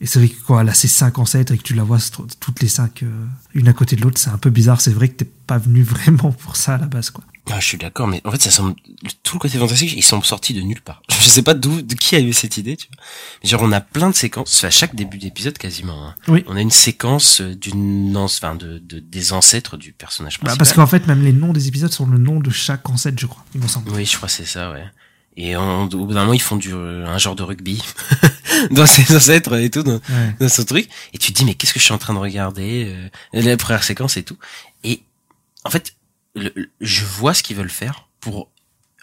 Et c'est vrai que quand elle a ses cinq ancêtres et que tu la vois toutes les cinq, euh, une à côté de l'autre, c'est un peu bizarre. C'est vrai que t'es pas venu vraiment pour ça à la base, quoi. Ah, je suis d'accord, mais en fait, ça semble tout le côté fantastique, ils sont sortis de nulle part. *laughs* Je sais pas d'où, de qui a eu cette idée. Tu vois. Genre, on a plein de séquences à chaque début d'épisode quasiment. hein. Oui. On a une séquence euh, d'une, enfin, de, de des ancêtres du personnage Bah, principal. parce qu'en fait, même les noms des épisodes sont le nom de chaque ancêtre, je crois, il me semble. Oui, je crois c'est ça, ouais. Et on- au bout d'un moment, ils font du euh, un genre de rugby *laughs* dans ses ancêtres et tout, dans, Ouais. dans ce truc. Et tu te dis, mais qu'est-ce que je suis en train de regarder euh, La première séquence et tout. En fait, le- le- je vois ce qu'ils veulent faire pour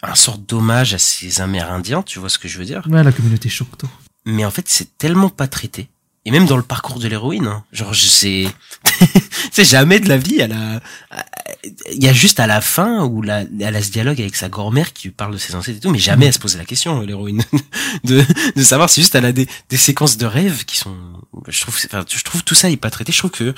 un sorte d'hommage à ces Amérindiens, tu vois ce que je veux dire? Ouais, la communauté Choctaw. Mais en fait, c'est tellement pas traité. Et même dans le parcours de l'héroïne, hein. genre je sais, *laughs* c'est jamais de la vie. Elle a, il y a juste à la fin où la, elle a ce dialogue avec sa grand-mère qui lui parle de ses ancêtres et tout, mais jamais elle se posait la question, l'héroïne, *laughs* de, de savoir. C'est juste elle a des, des séquences de rêves qui sont, je trouve, enfin, je trouve tout ça est pas traité. Je trouve que,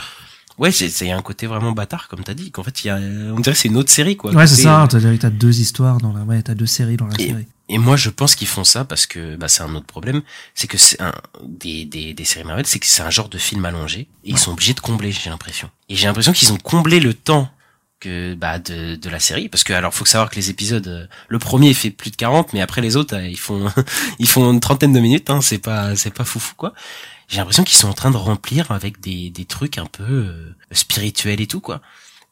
ouais, c'est, c'est un côté vraiment bâtard comme t'as dit. Qu'en fait, il y a, on dirait que c'est une autre série quoi. Ouais, c'est ça, t'as t'as deux histoires dans la, ouais, t'as deux séries dans la Et- série. Et moi, je pense qu'ils font ça parce que bah, c'est un autre problème, c'est que c'est un des, des, des séries Marvel, c'est que c'est un genre de film allongé et ils sont obligés de combler, j'ai l'impression. Et j'ai l'impression qu'ils ont comblé le temps que bah de, de la série parce que alors faut savoir que les épisodes euh, le premier fait plus de 40 mais après les autres euh, ils font *laughs* ils font une trentaine de minutes hein, c'est pas c'est pas foufou quoi j'ai l'impression qu'ils sont en train de remplir avec des des trucs un peu euh, spirituels et tout quoi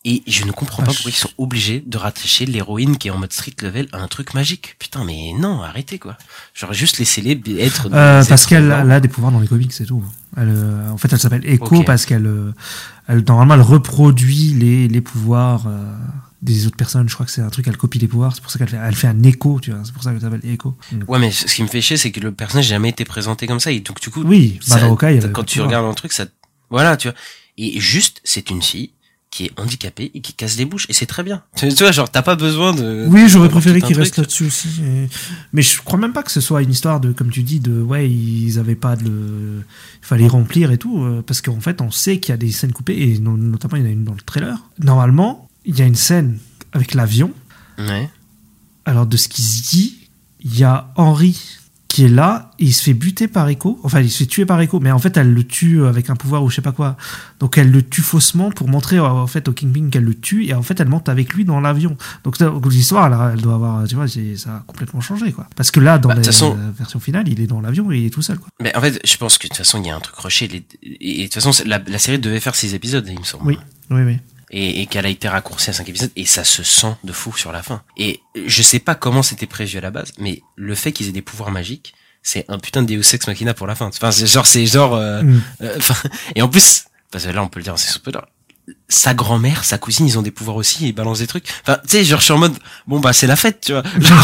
et je ne comprends Ah, pas je- pourquoi ils sont obligés de rattacher l'héroïne qui est en mode street level à un truc magique. Putain, mais non, arrêtez quoi. J'aurais juste laissé les être. Euh, parce qu'elle a des pouvoirs dans les comics, c'est tout. Elle, euh, en fait, elle s'appelle Echo parce qu'elle, euh, elle, normalement, elle reproduit les, les pouvoirs euh, des autres personnes. Je crois que c'est un truc, elle copie les pouvoirs. C'est pour ça qu'elle fait, elle fait un écho, tu vois. C'est pour ça qu'elle s'appelle Echo. Donc, Ouais, mais ce qui me fait chier, c'est que le personnage n'a jamais été présenté comme ça. Et donc, du coup, Oui, ça- bah, elle avait quand tu regardes un truc, ça, voilà, tu vois. Et juste, c'est une fille qui est handicapée et qui casse des bouches. Et c'est très bien. Tu vois, genre, t'as pas besoin de. Oui, j'aurais préféré qu'il reste là-dessus aussi. et- Mais je crois même pas que ce soit une histoire de, comme tu dis, de ouais, ils avaient pas de le. Il fallait remplir et tout. euh, Parce qu'en fait, on sait qu'il y a des scènes coupées, et no- notamment, il y en a une dans le trailer. Normalement, il y a une scène avec l'avion. Ouais. Alors, de ce qui se dit, il y a Henry qui est là, et il se fait buter par Echo. Enfin, il se fait tuer par Echo, mais en fait, elle le tue avec un pouvoir ou je sais pas quoi. Donc, elle le tue faussement pour montrer en fait au Kingpin qu'elle le tue, et en fait, elle monte avec lui dans l'avion. Donc, l'histoire, elle, elle doit avoir, tu vois, ça a complètement changé, quoi. Parce que là, dans Bah, la façon- version finale, il est dans l'avion et il est tout seul, quoi. Mais en fait, je pense que de toute façon, il y a un truc rushé. Les- Et de toute façon, la série devait faire six épisodes, il me semble. Oui, oui, oui. Et, et qu'elle a été raccourcie à 5 épisodes et ça se sent de fou sur la fin. Et je sais pas comment c'était prévu à la base, mais le fait qu'ils aient des pouvoirs magiques, c'est un putain de Deus Ex Machina pour la fin. Enfin, c'est genre, c'est genre, euh, Mm. euh, enfin, et en plus, parce que là on peut le dire, c'est spoiler. Sa grand-mère, sa cousine, ils ont des pouvoirs aussi, ils balancent des trucs. Enfin, tu sais, genre, je suis en mode, bon, bah, c'est la fête, tu vois.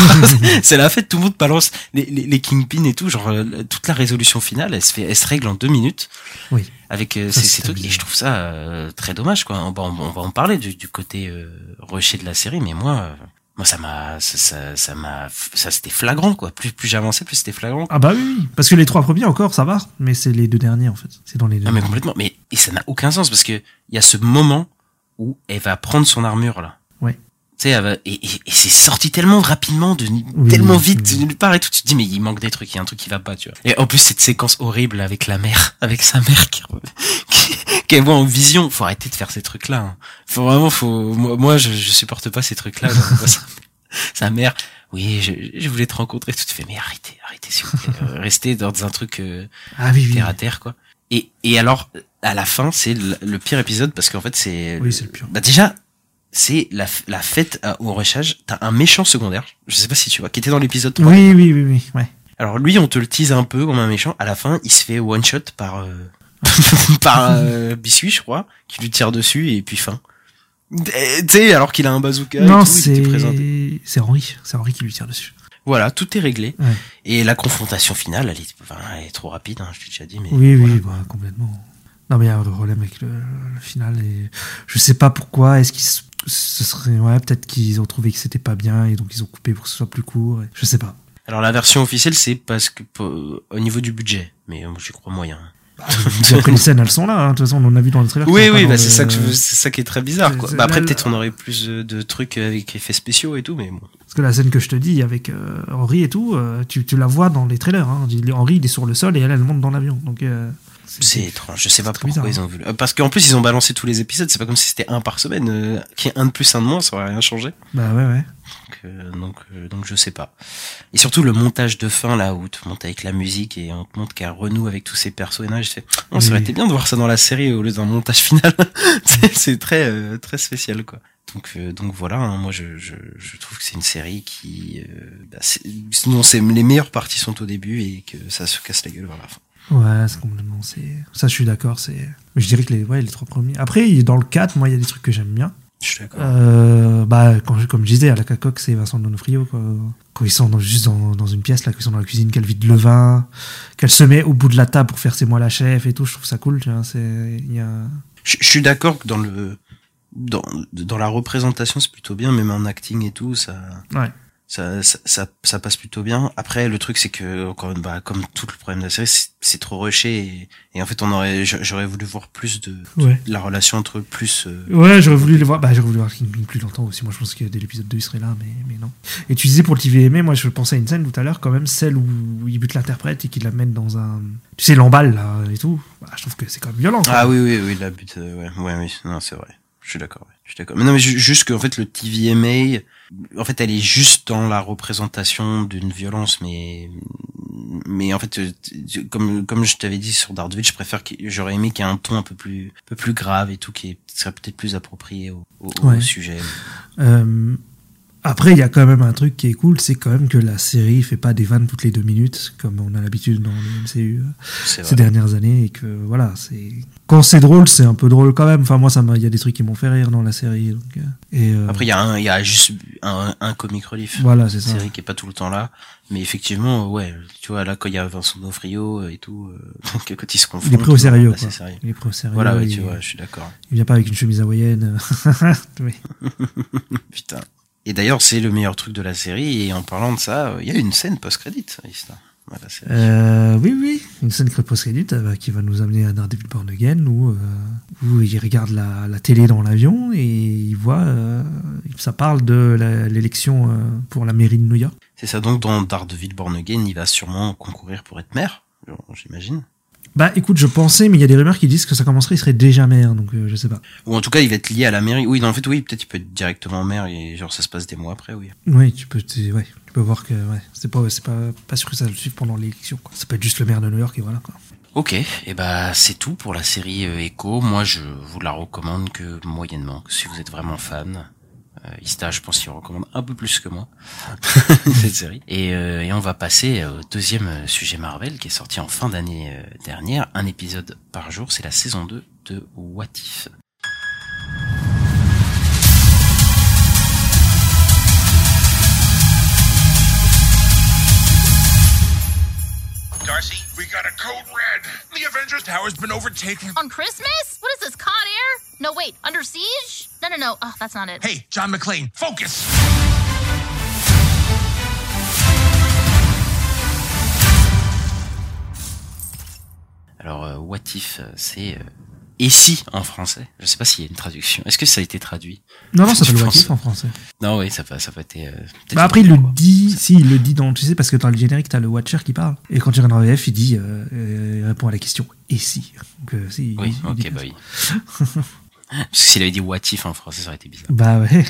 *laughs* C'est la fête, tout le monde balance les, les, les kingpins et tout. Genre, euh, toute la résolution finale, elle se fait, elle se règle en deux minutes Oui. avec euh, Ça, ces, c'est ces trucs et je trouve ça euh, très dommage quoi on va, on va en parler du, du côté euh, rushé de la série mais moi euh, moi ça m'a ça ça ça m'a ça c'était flagrant quoi plus plus j'avançais plus c'était flagrant Ah bah oui. Parce que les trois premiers encore, ça va, mais c'est les deux derniers, en fait. C'est dans les deux. non mais complètement mais et ça n'a aucun sens parce que il y a ce moment où elle va prendre son armure là Ouais. tu sais elle va- et, et, et c'est sorti tellement rapidement de Oui, tellement vite oui. de nulle part et tout tu te dis mais il manque des trucs il y a un truc qui va pas tu vois et en plus cette séquence horrible avec la mère avec sa mère qui *laughs* qui- qu'elle voit en vision. Faut arrêter de faire ces trucs là faut vraiment faut moi, moi je, je supporte pas ces trucs là *laughs* sa, mère oui je, je voulais te rencontrer. Tout tu fais mais arrêtez arrêtez s'il vous plaît. *laughs* Euh, restez dans un truc euh, Ah oui, oui. terre à terre quoi. Et et alors à la fin c'est le, le pire épisode parce qu'en fait c'est Oui, c'est le pire. bah déjà c'est la, la fête à- au rushage t'as un méchant secondaire je sais pas si tu vois qui était dans l'épisode 3 Oui, oui, oui, oui, ouais. alors lui on te le tease un peu comme un méchant. À la fin il se fait one shot par euh, *laughs* par euh, Biscuit je crois qui lui tire dessus et puis fin tu sais alors qu'il a un bazooka non, c'est c'est Henri, c'est Henri qui lui tire dessus. voilà tout est réglé Ouais. et la confrontation finale elle est, enfin, elle est trop rapide hein, je t'ai déjà dit mais Oui, voilà. oui, bah, complètement. Non, mais il y a un problème avec le, le final et je sais pas pourquoi. Est-ce qu'ils ce serait ouais, peut-être qu'ils ont trouvé que c'était pas bien et donc ils ont coupé pour que ce soit plus court. et- Je sais pas. Alors la version officielle c'est parce que au niveau du budget, mais euh, j'y crois moyen. Après les scènes, elles sont là. hein. De toute façon, on en a vu dans le trailer. Oui oui, bah c'est le- ça que je ça qui est très bizarre quoi. Bah après peut-être on aurait plus de, trucs avec effets spéciaux et tout, mais bon. Parce que la scène que je te dis avec euh, Henri et tout, euh, tu, tu la vois dans les trailers. Hein. Henri, il est sur le sol et elle, elle monte dans l'avion. Donc euh, C'est étrange. Je sais pas pourquoi bizarre. ils ont voulu. Euh, Parce qu'en plus ils ont balancé tous les épisodes. C'est pas comme si c'était un par semaine. Euh, Qu'il y ait un de plus, un de moins, ça aurait rien changé. Bah ouais, ouais. Donc, euh, donc, euh, donc je sais pas. Et surtout le montage de fin là où tu montes avec la musique et on te montre qu'elle renoue avec tous ses personnages. Fais, oh, ça aurait Oui. été bien de voir ça dans la série au lieu d'un montage *laughs* final. c'est très euh, très spécial quoi. Donc euh, donc voilà. hein, moi je, je je trouve que c'est une série qui, euh, bah, sinon c'est les meilleures parties sont au début et que ça se casse la gueule vers la fin. Ouais, c'est complètement. Ça, je suis d'accord. C'est... Je dirais que les, ouais, les trois premiers. Après, dans le 4, moi, il y a des trucs que j'aime bien. Je suis d'accord. Euh, bah, quand comme je disais, à la cacoque, c'est Vincent Donofrio. Quoi. Quand ils sont dans- juste dans, dans une pièce, là, qu'ils sont dans la cuisine, qu'elle vide le vin, qu'elle se met au bout de la table pour faire c'est moi la chef et tout, je trouve ça cool. Tu vois, c'est, y a... Je, je suis d'accord que dans le dans dans la représentation c'est plutôt bien, même en acting et tout ça. Ouais. Ça, ça, ça, ça passe plutôt bien. Après, le truc, c'est que, encore, une- bah, comme tout le problème de la série, c'est- trop rushé et, et en fait, on aurait, j'a- j'aurais voulu voir plus de, Ouais. de la relation entre eux, plus, euh, Ouais, j'aurais voulu les voir. Bah, j'aurais voulu voir Kingpin plus longtemps aussi. Moi, je pense que dès l'épisode 2, il serait là, mais, mais non. Et tu disais pour le TVMA, moi, je pensais à une scène tout à l'heure, quand même, celle où il bute l'interprète et qu'il la mène dans un. Tu sais, l'emballe, là, et tout. Bah, je trouve que c'est quand même violent. quoi. Ah oui, oui, oui, la but, euh, ouais, ouais, oui, non, c'est vrai. Je suis d'accord, ouais, je suis d'accord. Mais non, mais ju- juste qu'en fait, le TVMA, en fait, elle est juste dans la représentation d'une violence, mais, mais en fait, euh, comme, comme je t'avais dit sur Daredevil, je préfère que, j'aurais aimé qu'il y ait un ton un peu plus, un peu plus grave et tout, qui serait peut-être plus approprié au, au, au Ouais. sujet. Euh, après, il y a quand même un truc qui est cool, c'est quand même que la série fait pas des vannes toutes les deux minutes, comme on a l'habitude dans le MCU euh, ces dernières années, et que voilà, c'est quand c'est drôle, c'est un peu drôle quand même. Enfin, moi, ça m'a, il y a des trucs qui m'ont fait rire dans la série. Donc, euh, et euh, Après, il y a un, il y a juste un, un comic relief. voilà, c'est Une ça. série qui est pas tout le temps là, mais effectivement, ouais, tu vois, là, quand il y a Vincent D'Onofrio et tout, euh, *laughs* quand ils se confondent. Il est pris au sérieux, quoi. Sérieux. Il est pris au sérieux. Voilà, ouais, il, tu vois, je suis d'accord. il vient pas avec une chemise hawaïenne. *laughs* *laughs* Putain. Et d'ailleurs, c'est le meilleur truc de la série. Et en parlant de ça, euh, il y a une scène post-crédit. Euh, oui, oui, une scène post-crédit euh, qui va nous amener à Daredevil Born Again où, euh, où il regarde la, la télé dans l'avion et il voit, ça parle de l'élection pour la mairie de New York. C'est ça. Donc, dans Daredevil Born Again, il va sûrement concourir pour être maire, j'imagine. Bah écoute, je pensais, mais il y a des rumeurs qui disent que ça commencerait, il serait déjà maire, donc euh, je sais pas. Ou en tout cas, il va être lié à la mairie. Oui, non, en fait, oui, peut-être il peut être directement maire et genre ça se passe des mois après, oui. Oui, tu peux, tu- ouais, tu peux voir que ouais, c'est pas, c'est pas, pas sûr que ça le suive pendant l'élection. quoi. Ça peut être juste le maire de New York et voilà quoi. Ok, et bah c'est tout pour la série euh, Echo. Moi, je vous la recommande que moyennement. Si vous êtes vraiment fan, euh, Ista, je pense qu'il recommande un peu plus que moi *laughs* cette série. Et, euh, et on va passer au deuxième euh, sujet Marvel qui est sorti en fin d'année euh, dernière, un épisode par jour. C'est la saison 2 de What If. Darcy, we got a code red. The Avengers Tower's been overtaken. On Christmas? What is this, Con Air? No, wait, Under Siege? No, no, no. Oh, that's not it. Hey, John McClane, focus! Alors euh, What If, euh, c'est euh, et si en français? Je sais pas s'il y a une traduction. Est-ce que ça a été traduit? Non, non, ça s'appelle What en français. Non, oui, ça peut, ça peut être. euh, Bah après, il le dit, si, il le dit dans, tu sais, parce que dans le générique, t'as le Watcher qui parle. Et quand tu regardes en VF, il dit, euh, euh, il répond à la question, et si? Donc, si, Oui, il- il ok, bah oui. *laughs* Parce que s'il avait dit What If en français, ça aurait été bizarre. Bah ouais.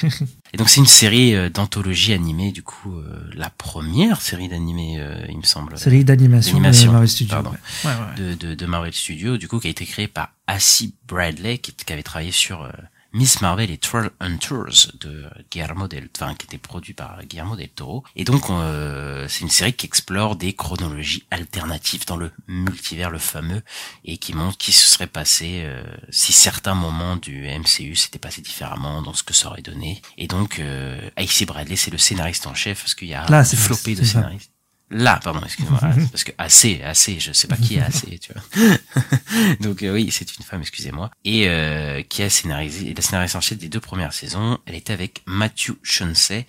Et donc c'est une série euh, d'anthologie animée, du coup euh, la première série d'animé, euh, il me semble, Série d'animation de Marvel Studios. pardon. Ouais. Ouais, ouais. de, de, de Marvel Studios, du coup qui a été créée par Assi Bradley, qui, qui avait travaillé sur euh, Miss Marvel et Troll Hunters de Guillermo del, enfin qui était produit par Guillermo del Toro. Et donc euh, c'est une série qui explore des chronologies alternatives dans le multivers le fameux et qui montre qui se serait passé euh, si certains moments du MCU s'étaient passés différemment dans ce que ça aurait donné. Et donc euh, Bradley c'est le scénariste en chef parce qu'il y a Là, un flopé de scénaristes. Là, pardon, excuse-moi, *laughs* parce que assez, assez, je sais pas qui est assez, tu vois. *laughs* Donc euh, oui, c'est une femme, excusez-moi, et euh, qui a scénarisé, la scénariste en chef des deux premières saisons. Elle était avec Matthew Chauncey,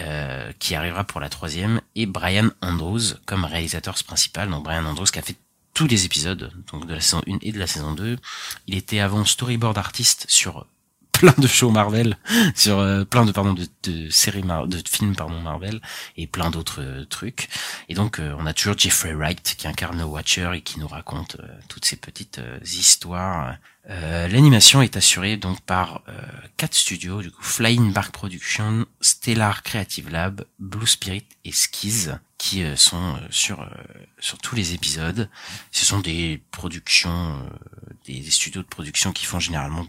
euh, qui arrivera pour la troisième, et Brian Andrews comme réalisateur principal. Donc Brian Andrews qui a fait tous les épisodes, donc de la saison 1 et de la saison 2. Il était avant storyboard artiste sur plein de shows Marvel, sur euh, plein de pardon de, de séries Mar- de films pardon Marvel et plein d'autres euh, trucs. Et donc euh, on a toujours Jeffrey Wright qui incarne le Watcher et qui nous raconte euh, toutes ces petites euh, histoires. L'animation est assurée donc par quatre studios, du coup Flying Bark Production, Stellar Creative Lab, Blue Spirit et Skiz, qui sont sur sur tous les épisodes. Ce sont des productions, des, des studios de production qui font généralement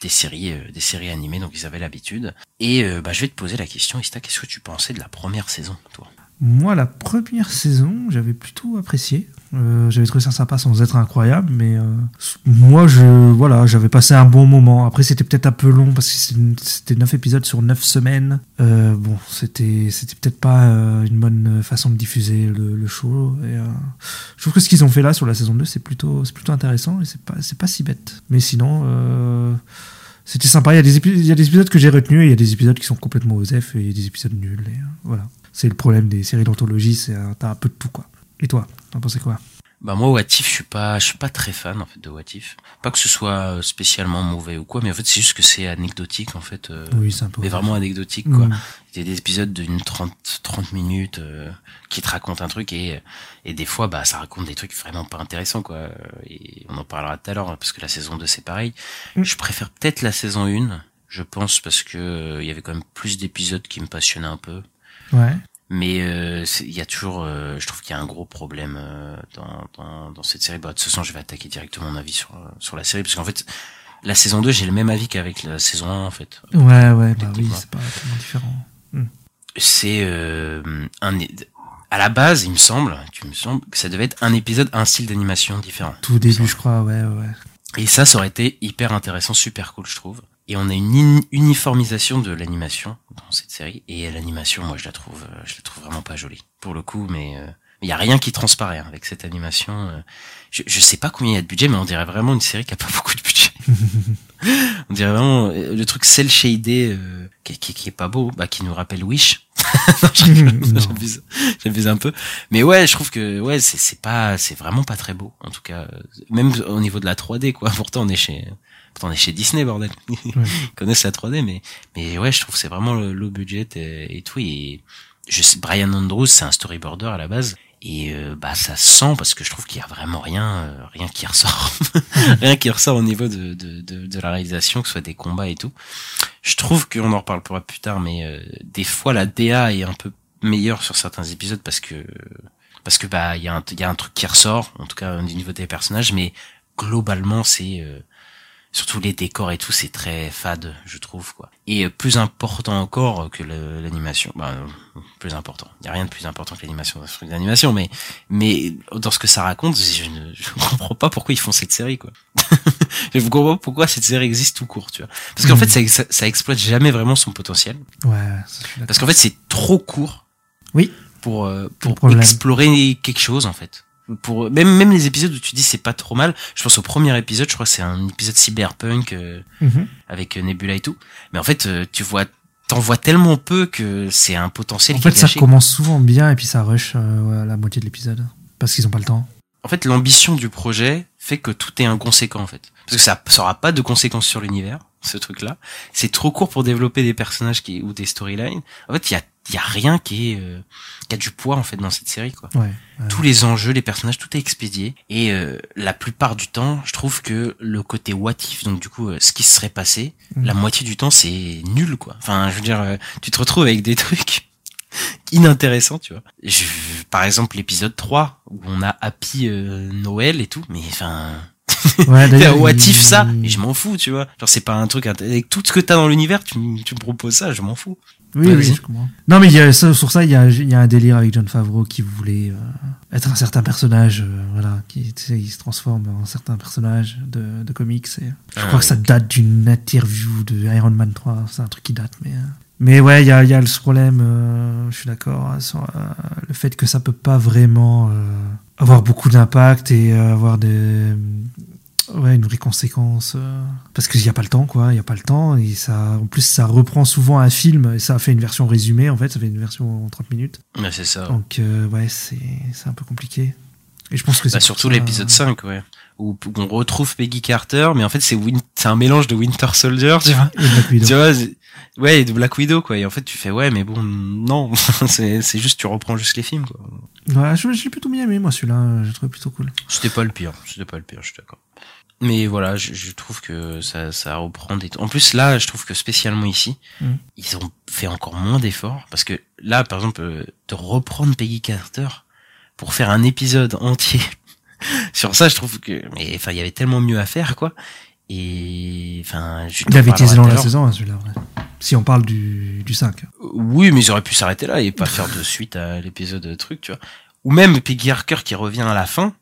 des séries, euh, des séries animées, donc ils avaient l'habitude. Et euh, bah, je vais te poser la question, Ista, qu'est-ce que tu pensais de la première saison, toi? Moi, la première saison, j'avais plutôt apprécié. Euh, j'avais trouvé ça sympa sans être incroyable, mais euh, moi, je voilà, j'avais passé un bon moment. Après, c'était peut-être un peu long parce que c'était 9 épisodes sur 9 semaines. Euh, bon, c'était c'était peut-être pas une bonne façon de diffuser le, show. Et, je trouve que ce qu'ils ont fait là sur la saison 2, c'est plutôt plutôt intéressant et c'est pas pas si bête. Mais sinon. C'était sympa. Il y, a des il y a des épisodes que j'ai retenus et il y a des épisodes qui sont complètement aux F et il y a des épisodes nuls. Voilà. C'est le problème des séries d'anthologie, c'est t'as un peu de tout quoi. Et toi, t'en pensais quoi? Bah moi What If, je suis pas je suis pas très fan en fait de What If. Pas que ce soit euh, spécialement mauvais ou quoi, mais en fait c'est juste que c'est anecdotique en fait. euh, Oui, c'est mais vraiment anecdotique quoi. Mm. Il y a des épisodes d'une 30 30 minutes euh, qui te racontent un truc et et des fois bah ça raconte des trucs vraiment pas intéressants quoi. Et on en parlera tout à l'heure parce que la saison 2 c'est pareil. Mm. Je préfère peut-être la saison 1, je pense parce que euh, il y avait quand même plus d'épisodes qui me passionnaient un peu. Ouais. Mais euh, il y a toujours, euh, je trouve qu'il y a un gros problème euh, dans, dans, dans cette série. Bah, de toute façon, je vais attaquer directement mon avis sur, sur la série, parce qu'en fait, la saison 2, j'ai le même avis qu'avec la saison 1, en fait. Ouais, ouais, bah oui, c'est pas tellement différent. C'est euh, un... À la base, il me semble, tu me semble que ça devait être un épisode, un style d'animation différent. Tout début, je crois, ouais. ouais. Et ça, ça aurait été hyper intéressant, super cool, je trouve. Et on a une uniformisation de l'animation dans cette série. Et l'animation, moi, je la trouve, euh, je la trouve vraiment pas jolie, pour le coup. Mais euh, il y a rien qui transparaît hein, avec cette animation. euh. Je, je sais pas combien il y a de budget, mais on dirait vraiment une série qui a pas *laughs* beaucoup de budget. on dirait vraiment le truc cel shadé euh, qui, qui, qui est pas beau, bah, qui nous rappelle Wish. *laughs* *laughs* Non. j'abuse, j'abuse un peu. Mais ouais, je trouve que ouais, c'est c'est pas, c'est vraiment pas très beau. En tout cas, même au niveau de la 3D, quoi. Pourtant, on est chez, pourtant on est chez Disney, bordel. *laughs* Ils connaissent la 3D, mais mais ouais, je trouve que c'est vraiment le low budget et, et tout. Et je sais, Brian Andrews, c'est un storyboarder à la base. Et euh, bah ça se sent parce que je trouve qu'il y a vraiment rien, euh, rien qui ressort, *laughs* rien qui ressort au niveau de, de, de, de la réalisation, que ce soit des combats et tout. Je trouve qu'on en reparlera plus tard, mais euh, des fois la DA est un peu meilleure sur certains épisodes parce que parce que bah il y a un il y a un truc qui ressort, en tout cas au niveau des personnages, mais globalement c'est euh, surtout les décors et tout, c'est très fade, je trouve quoi. Et euh, plus important encore que l'animation, bah plus important. Il y a rien de plus important que l'animation dans ce truc d'animation, mais mais dans ce que ça raconte, je ne *laughs* je comprends pas pourquoi ils font cette série quoi. *laughs* je ne comprends pas pourquoi cette série existe tout court, tu vois. Parce qu'en Mhm. fait, ça, ça, ça exploite jamais vraiment son potentiel. Ouais, ça. Parce qu'en fait, c'est trop court. Oui. Pour euh, pour explorer quelque chose en fait. Pour même même les épisodes où tu dis c'est pas trop mal. Je pense au premier épisode, je crois que c'est un épisode cyberpunk euh, Mhm. avec euh, Nebula et tout. Mais en fait, euh, tu vois, t'en vois tellement peu que c'est un potentiel En qui est fait, ça commence souvent bien et puis ça rush euh, à la moitié de l'épisode. Parce qu'ils ont pas le temps. En fait, l'ambition du projet fait que tout est inconséquent en fait. Parce que ça ça aura pas de conséquences sur l'univers, ce truc-là. C'est trop court pour développer des personnages qui ou des storylines. En fait, il y a il y a rien qui est euh, qui a du poids en fait dans cette série quoi. Ouais. ouais. tous les enjeux, les personnages, tout est expédié. Et euh, la plupart du temps, je trouve que le côté what if, donc du coup, euh, ce qui se serait passé, Mhm. la moitié du temps, c'est nul, quoi. Enfin, je veux dire, euh, tu te retrouves avec des *laughs* trucs inintéressants, tu vois. Je, par exemple, l'épisode 3, où on a Happy euh, Noël et tout, mais enfin... Ouais, d'ailleurs, what if ça Et je m'en fous, tu vois. Genre, c'est pas un truc... Avec tout ce que t'as dans l'univers, tu, me proposes ça, je m'en fous. Oui, oui, je comprends. Non, mais y a, sur ça, il y a, il y a un délire avec John Favreau qui voulait euh, être un certain personnage, euh, voilà, qui tu sais, il se transforme en un certain personnage de, de comics. Et je Ah, crois que ça date d'une interview de Iron Man 3, c'est un truc qui date, mais. euh, mais ouais, il y a, y a ce problème, je suis d'accord, hein, sur le fait que ça peut pas vraiment avoir beaucoup d'impact et euh, avoir des, ouais, une vraie conséquence. euh, parce qu'il n'y a pas le temps, quoi. Il n'y a pas le temps. Et ça, en plus, ça reprend souvent un film. Et ça a fait une version résumée, en fait. Ça fait une version en 30 minutes. Mais c'est ça. Donc, euh, ouais, c'est un peu compliqué. Et je pense que c'est Bah, surtout ça- l'épisode 5, ouais. Où, on retrouve Peggy Carter, mais en fait c'est Win- c'est un mélange de Winter Soldier, tu vois. Et Black Widow. Tu vois, ouais, et de Black Widow quoi. Et en fait tu fais ouais, mais bon, non, *laughs* c'est c'est juste tu reprends juste les films quoi. Ouais, je j'ai plutôt bien aimé, moi, celui-là. J'ai trouvé plutôt cool. C'était pas le pire, c'était pas le pire, je suis d'accord. Mais voilà, je, je trouve que ça, ça reprend des. En plus, là, je trouve que spécialement ici, Mm. ils ont fait encore moins d'efforts parce que là, par exemple, euh, de reprendre Peggy Carter pour faire un épisode entier *laughs* sur ça, je trouve que, mais enfin, il y avait tellement mieux à faire, quoi. Et enfin, Il avait été dans la saison, hein, celui-là. ouais. Si on parle du, du 5. Oui, mais ils auraient pu s'arrêter là et pas faire de suite à l'épisode truc, tu vois. Ou même Peggy Harker qui revient à la fin.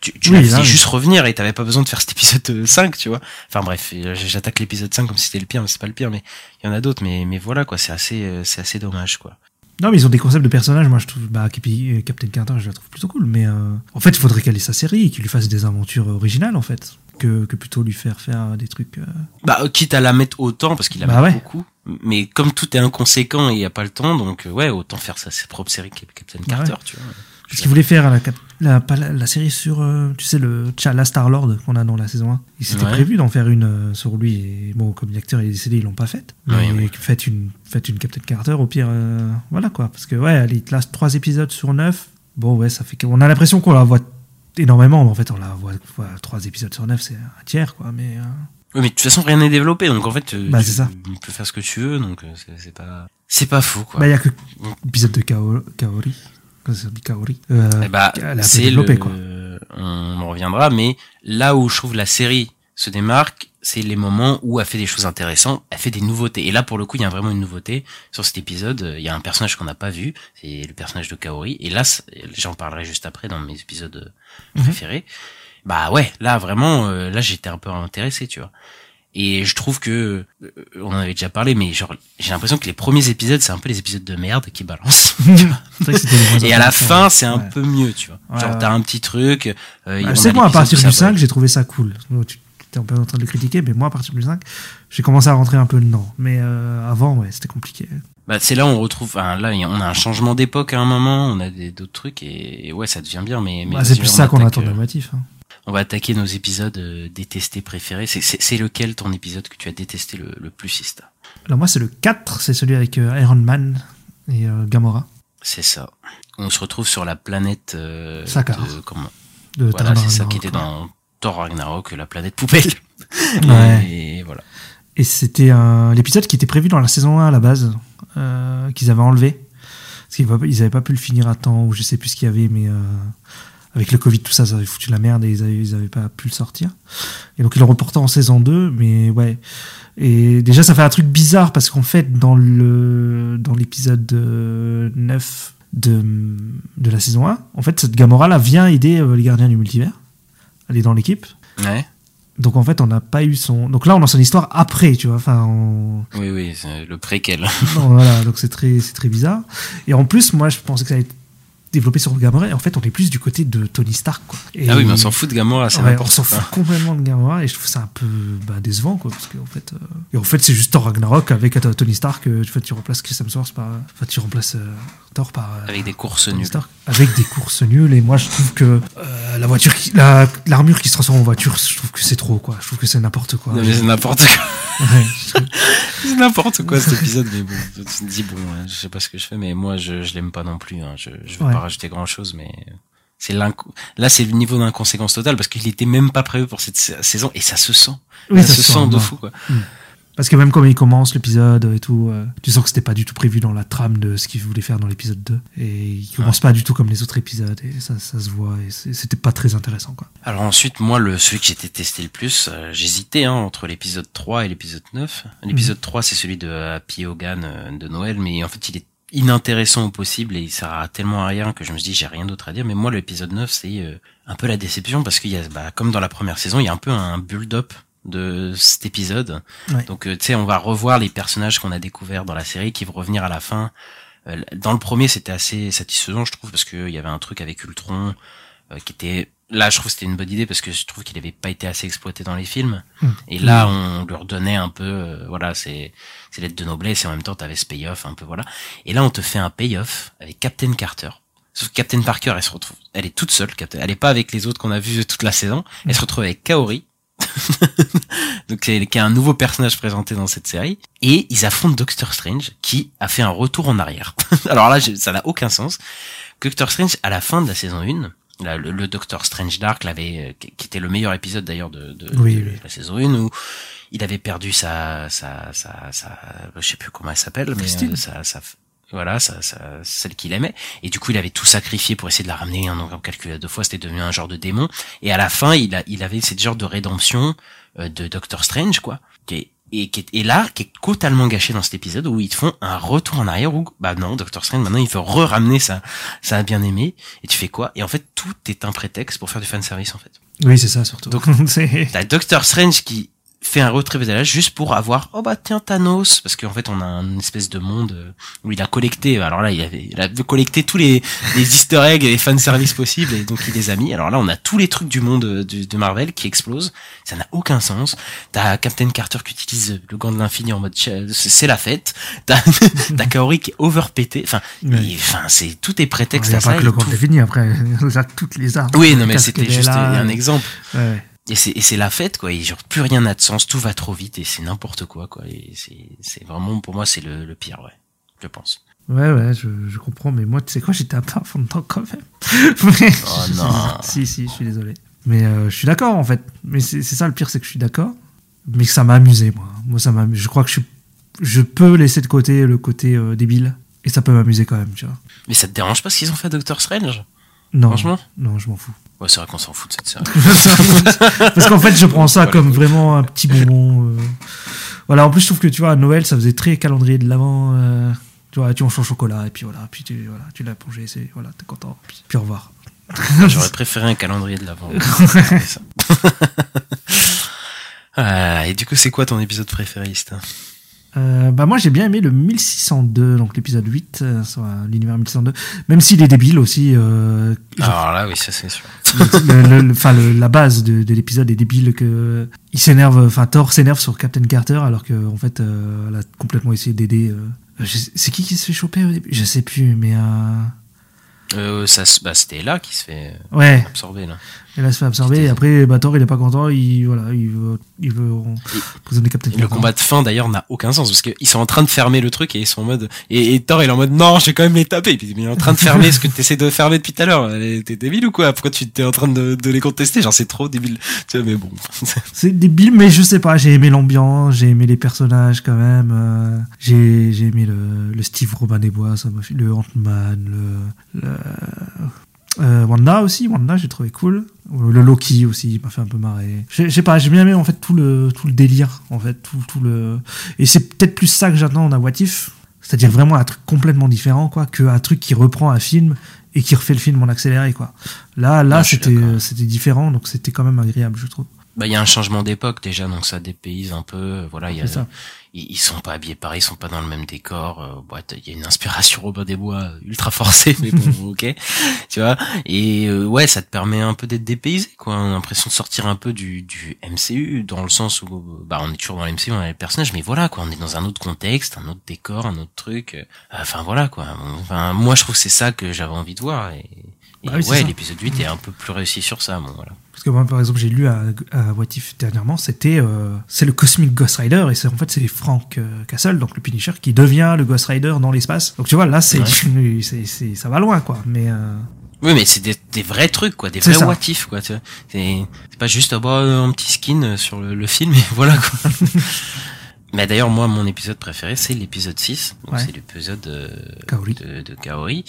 Tu, tu Oui, là, juste revenir et t'avais pas besoin de faire cet épisode euh, 5, tu vois. Enfin bref, euh, j'attaque l'épisode 5 comme si c'était le pire, mais c'est pas le pire, mais il y en a d'autres, mais, mais voilà, quoi, c'est assez, euh, c'est assez dommage, quoi. Non, mais ils ont des concepts de personnages. Moi, je trouve, bah, euh, Captain Carter, je la trouve plutôt cool. Mais euh, en fait, il faudrait qu'elle ait sa série et qu'il lui fasse des aventures originales, en fait. Que, que plutôt lui faire faire des trucs. euh, Bah, quitte à la mettre autant, parce qu'il la Bah met ouais. beaucoup. Mais comme tout est inconséquent et il y a pas le temps, donc ouais, autant faire sa, propre série Cap- Captain Bah Carter, ouais. tu vois. Ce qu'il voulait faire la, la, la, la série sur, euh, tu sais, le T'Challa Star-Lord qu'on a dans la saison 1. Il s'était Ouais. prévu d'en faire une euh, sur lui. Et bon, comme l'acteur est décédé, ils l'ont pas faite. Mais faites, une, faites une Captain Carter, au pire, euh, voilà quoi. Parce que, ouais, elle il te lâche 3 épisodes sur 9. Bon, ouais, ça fait qu'on a l'impression qu'on la voit énormément, mais en fait, on la voit, voit 3 épisodes sur 9, c'est un tiers, quoi. Mais. Oui, mais de toute façon, rien n'est développé, donc en fait, Bah, tu, ça. tu peux faire ce que tu veux, donc c'est pas, c'est pas faux, quoi. Bah, il y a que l'épisode de Kao- Kaori. Dit Kaori. Euh, Eh bah, elle a développé, le, quoi. on en reviendra, mais là où je trouve la série se démarque, c'est les moments où elle fait des choses intéressantes, elle fait des nouveautés. Et là, pour le coup, il y a vraiment une nouveauté sur cet épisode. Il y a un personnage qu'on n'a pas vu, c'est le personnage de Kaori. Et là, j'en parlerai juste après dans mes épisodes euh, Mhm. préférés. Bah ouais, là vraiment, euh, là j'étais un peu intéressé, tu vois. Et je trouve que, euh, on en avait déjà parlé, mais genre, j'ai l'impression que les premiers épisodes, c'est un peu les épisodes de merde qui balancent. *laughs* C'est Et à la fin, c'est un Ouais. peu mieux, tu vois. Ouais, Genre, ouais. t'as un petit truc. Euh, Bah, que moi, à partir du ça 5, va- j'ai trouvé ça cool. Tu étais un peu en train de le critiquer, mais moi, à partir du 5, j'ai commencé à rentrer un peu dedans. Mais euh, avant, ouais, c'était compliqué. Bah, c'est là où on retrouve. Enfin, là, on a un changement d'époque à un moment. On a d'autres trucs et, et ouais, ça devient bien. Mais, mais Bah, c'est plus ça qu'on attend de euh, normatif. Hein. On va attaquer nos épisodes euh, détestés préférés. C'est- lequel ton épisode que tu as détesté le, le plus, Ista Alors, moi, c'est le 4, c'est celui avec euh, Iron Man et euh, Gamora. C'est ça. On se retrouve sur la planète. Euh, de- comment? De Voilà, c'est ça qui était dans Thor Ragnarok, la planète poubelle. *laughs* Ouais. Et voilà. Et c'était l'épisode qui était prévu dans la saison 1 à la base, euh, qu'ils avaient enlevé. Parce qu'ils va- ils avaient pas pu le finir à temps, ou je sais plus ce qu'il y avait, mais euh, avec le Covid, tout ça, ça avait foutu la merde et ils avaient, ils avaient pas pu le sortir. Et donc ils l'ont reporté en saison 2, mais ouais. Et déjà, ça fait un truc bizarre parce qu'en fait, dans le dans l'épisode euh, 9 de, de la saison 1, en fait, cette Gamora là vient aider euh, les gardiens du multivers. Elle est dans l'équipe. Ouais. Donc en fait, on n'a pas eu son. Donc là, on a son histoire après, tu vois. Enfin, on... Oui, oui, c'est le préquel. non, voilà. Donc c'est très, c'est très bizarre. Et en plus, moi, je pensais que ça allait être développé sur Gamora. Et en fait, on est plus du côté de Tony Stark, quoi. Et- Ah oui, mais on s'en fout de Gamora, c'est Ouais, on s'en fout complètement de Gamora et je trouve ça un peu bah, décevant quoi parce que en fait euh, et en fait c'est juste Thor Ragnarok avec euh, Tony Stark euh, en fait, tu remplaces Chris Hemsworth par enfin tu remplaces Thor par Avec des courses nulles. Stark avec des courses nulles et moi je trouve que la voiture qui- la l'armure qui se transforme en voiture je trouve que c'est trop quoi je trouve que c'est n'importe quoi c'est n'importe quoi. Ouais, *laughs* C'est n'importe quoi cet *laughs* épisode, mais bon, tu te dis bon, hein, je sais pas ce que je fais, mais moi je, je l'aime pas non plus. Hein. Je, je Ouais. pas rajouter grand chose, mais c'est l'inco- là c'est le niveau d'inconséquence totale parce qu'il était même pas prévu pour cette sa- saison et ça se sent. Oui, ça, se sent de fou quoi. Parce que même comme il commence l'épisode et tout, euh, tu sens que c'était pas du tout prévu dans la trame de ce qu'il voulait faire dans l'épisode 2. Et il commence pas du tout comme les autres épisodes et ça, ça se voit et c'est- c'était pas très intéressant quoi. Alors ensuite, moi, le celui que j'ai détesté le plus, euh, j'hésitais hein, entre l'épisode 3 et l'épisode 9. L'épisode 3, c'est celui de Happy Hogan euh, de Noël, mais en fait, il est inintéressant au possible et il sert à tellement à rien que je me dit j'ai rien d'autre à dire. Mais moi l'épisode 9 c'est euh, un peu la déception parce qu'il y a bah, comme dans la première saison il y a un peu un build-up de cet épisode. Ouais. donc euh, tu sais on va revoir les personnages qu'on a découverts dans la série qui vont revenir à la fin. Euh, dans le premier c'était assez satisfaisant je trouve parce qu'il y avait un truc avec Ultron qui était là je trouve que c'était une bonne idée parce que je trouve qu'il avait pas été assez exploité dans les films Mm. et là on lui redonnait un peu euh, voilà c'est c'est l'aide de noblesse et en même temps t'avais ce payoff un peu voilà et là on te fait un payoff avec Captain Carter Sauf que Captain Parker, elle se retrouve, elle est toute seule, Captain- elle est pas avec les autres qu'on a vus toute la saison. Elle se retrouve avec Kaori. *laughs* Donc, qui est un nouveau personnage présenté dans cette série. Et ils affrontent Doctor Strange, qui a fait un retour en arrière. *laughs* Alors là, ça n'a aucun sens. Doctor Strange, à la fin de la saison 1, là, le, le Doctor Strange Dark l'avait, euh, qui était le meilleur épisode d'ailleurs de, de, Oui, de oui. la saison 1, où il avait perdu sa, sa, sa, sa, je sais plus comment elle s'appelle, mais euh, sa, sa, voilà, sa, sa, celle qu'il aimait. Et du coup, il avait tout sacrifié pour essayer de la ramener. Donc, en calcul à deux fois, c'était devenu un genre de démon. Et à la fin, il a, il avait cette genre de rédemption euh, de Doctor Strange, quoi. Qui est, et, qui est, et là, qui est totalement gâché dans cet épisode où ils te font un retour en arrière où, bah non, Doctor Strange, maintenant, il veut re-ramener sa, sa bien-aimée. Et tu fais quoi? Et en fait, tout est un prétexte pour faire du fanservice, en fait. Oui, c'est ça surtout. Donc- *laughs* T'as Doctor Strange qui fait un à Dallas juste pour avoir oh bah tiens Thanos. Parce qu'en fait on a une espèce de monde euh, où il a collecté alors là il avait il a collecté tous les les Easter eggs et les fanservice possibles et donc il les a mis. Alors là on a tous les trucs du monde euh, de, de Marvel qui explosent. Ça n'a aucun sens. T'as Captain Carter qui utilise le gant de l'infini en mode ch- c'est la fête. T'as *laughs* t'as Kaori qui est overpété. Enfin il- enfin c'est tout est il prétexte n'y a à ça pas que le compte tout- est fini après. *laughs* Il a toutes les armes. oui non mais c'était juste un exemple. Ouais. Et c'est la fête quoi et genre plus rien n'a de sens tout va trop vite et c'est n'importe quoi quoi et c'est c'est vraiment pour moi c'est le, le pire ouais je pense Ouais, ouais, je, je comprends, mais moi, tu sais quoi, j'étais un peu à fond dedans quand même. Mais- *laughs* Oh non. *laughs* si, si, je suis désolé. Mais euh, je suis d'accord, en fait. Mais c'est c'est ça le pire, c'est que je suis d'accord. Mais que ça m'a amusé, moi. Moi, ça m'a Je crois que je, suis- je peux laisser de côté le côté euh, débile. Et ça peut m'amuser quand même, tu vois. mais ça te dérange pas ce qu'ils ont fait à Doctor Strange? Non, Franchement Non, je m'en fous. ouais c'est vrai qu'on s'en fout de cette série *laughs* Parce qu'en fait, je prends ça comme vraiment un petit bonbon. euh. Voilà, en plus, je trouve que, tu vois, à Noël, ça faisait très calendrier de l'avant. euh, Tu vois, tu manges ton chocolat, et puis voilà, puis tu, voilà, tu l'as plongé, c'est, voilà, t'es content, puis, puis au revoir. *laughs* j'aurais préféré un calendrier de l'avant. Ah, *laughs* et du coup c'est quoi ton épisode préféré Stan Euh, bah moi j'ai bien aimé le 1602, donc l'épisode 8, euh, sur euh, l'univers 1602, même s'il est débile aussi. Euh, genre, alors là oui ça c'est sûr *laughs* enfin, la base de, de l'épisode est débile que il s'énerve, enfin Thor s'énerve sur Captain Carter alors que en fait elle a complètement essayé d'aider. c'est qui qui se fait choper au début? Je sais plus, mais euh, ça bah c'était là qui se fait ouais, absorber là elle a se fait absorber. Et après, Thor il est pas content, il voilà, il veut, il veut prisonnier Captain Et le combat de fin d'ailleurs n'a aucun sens parce qu'ils sont en train de fermer le truc et ils sont en mode et, et Thor il est en mode non je vais quand même les taper. Et puis il est en train de fermer ce que tu essaies de fermer depuis tout à l'heure. T'es débile ou quoi? Pourquoi tu t'es en train de, de les contester? Genre c'est trop débile. Tu vois mais bon. *laughs* C'est débile, mais je sais pas, j'ai aimé l'ambiance, j'ai aimé les personnages quand même. euh, j'ai j'ai aimé le, le Steve Robin des Bois, ça m'a fait le Ant-Man, le, le euh, Wanda aussi, Wanda j'ai trouvé cool. Le Loki aussi il m'a fait un peu marrer. Je sais pas, j'ai bien aimé en fait tout le tout le délire en fait, tout tout le et c'est peut-être plus ça que j'attends d'un What If, c'est-à-dire vraiment un truc complètement différent quoi, que un truc qui reprend un film et qui refait le film en accéléré quoi. Là là c'était c'était différent donc c'était quand même agréable je trouve. Bah il y a un changement d'époque déjà donc ça dépayse un peu voilà il y a C'est ça. ils, ils sont pas habillés pareil ils sont pas dans le même décor euh, ouais, t'as- il y a une inspiration Robin des Bois euh, ultra forcée mais bon *laughs* ok tu vois. Et euh, ouais ça te permet un peu d'être dépaysé quoi. On a l'impression de sortir un peu du, du MCU dans le sens où bah on est toujours dans le MCU on a les personnages mais voilà quoi on est dans un autre contexte un autre décor un autre truc euh, enfin voilà quoi. Enfin moi je trouve que c'est ça que j'avais envie de voir et, et Bah oui, ouais l'épisode 8 est un peu plus réussi sur ça bon voilà Parce que moi, par exemple, j'ai lu à, à What If dernièrement, c'était euh, c'est le Cosmic Ghost Rider et c'est en fait c'est Frank euh, Castle, donc le Punisher, qui devient le Ghost Rider dans l'espace. Donc tu vois, là c'est ça va loin quoi. Mais euh, Oui, mais c'est des, des vrais trucs, quoi, des vrais what if, quoi. C'est pas juste ah bah, un petit skin sur le, le film et *laughs* voilà quoi. *laughs* mais d'ailleurs, moi, mon épisode préféré, c'est l'épisode 6. Donc Ouais. c'est l'épisode euh, Kaori. de, de Kaori.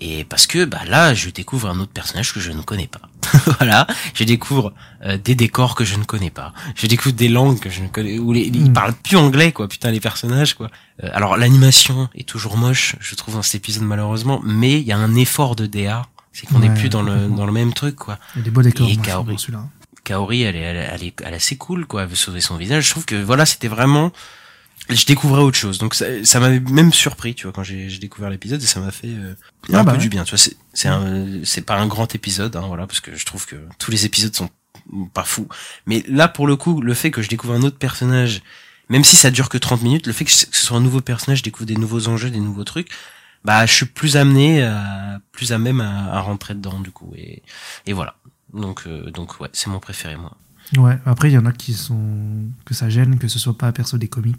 Et parce que bah là, je découvre un autre personnage que je ne connais pas. *laughs* voilà, je découvre euh, des décors que je ne connais pas. Je découvre des langues que je ne connais. Où les, ils Mm. parlent plus anglais, quoi. Putain, les personnages, quoi. Euh, alors l'animation est toujours moche, je trouve dans cet épisode malheureusement, mais il y a un effort de DA. C'est qu'on n'est Ouais, plus dans le dans le même truc, quoi. il y a des beaux décors Et moi, Kaori. celui-là. Kaori, elle est, elle, elle est, elle est assez cool, quoi. Elle veut sauver son visage. Je trouve que voilà, c'était vraiment. Je découvrais autre chose, donc ça, ça m'avait même surpris, tu vois, quand j'ai j'ai découvert l'épisode et ça m'a fait euh, Ah un bah peu ouais. du bien. Tu vois, c'est c'est un- c'est pas un grand épisode, hein, voilà, parce que je trouve que tous les épisodes sont pas fous. Mais là, pour le coup, le fait que je découvre un autre personnage, même si ça dure que 30 minutes, le fait que ce que ce soit un nouveau personnage, je découvre des nouveaux enjeux, des nouveaux trucs, bah je suis plus amené à, plus à même à, à rentrer dedans du coup et et voilà donc euh, donc ouais c'est mon préféré moi Ouais, après, il y en a qui sont. que ça gêne que ce soit pas un perso des comics,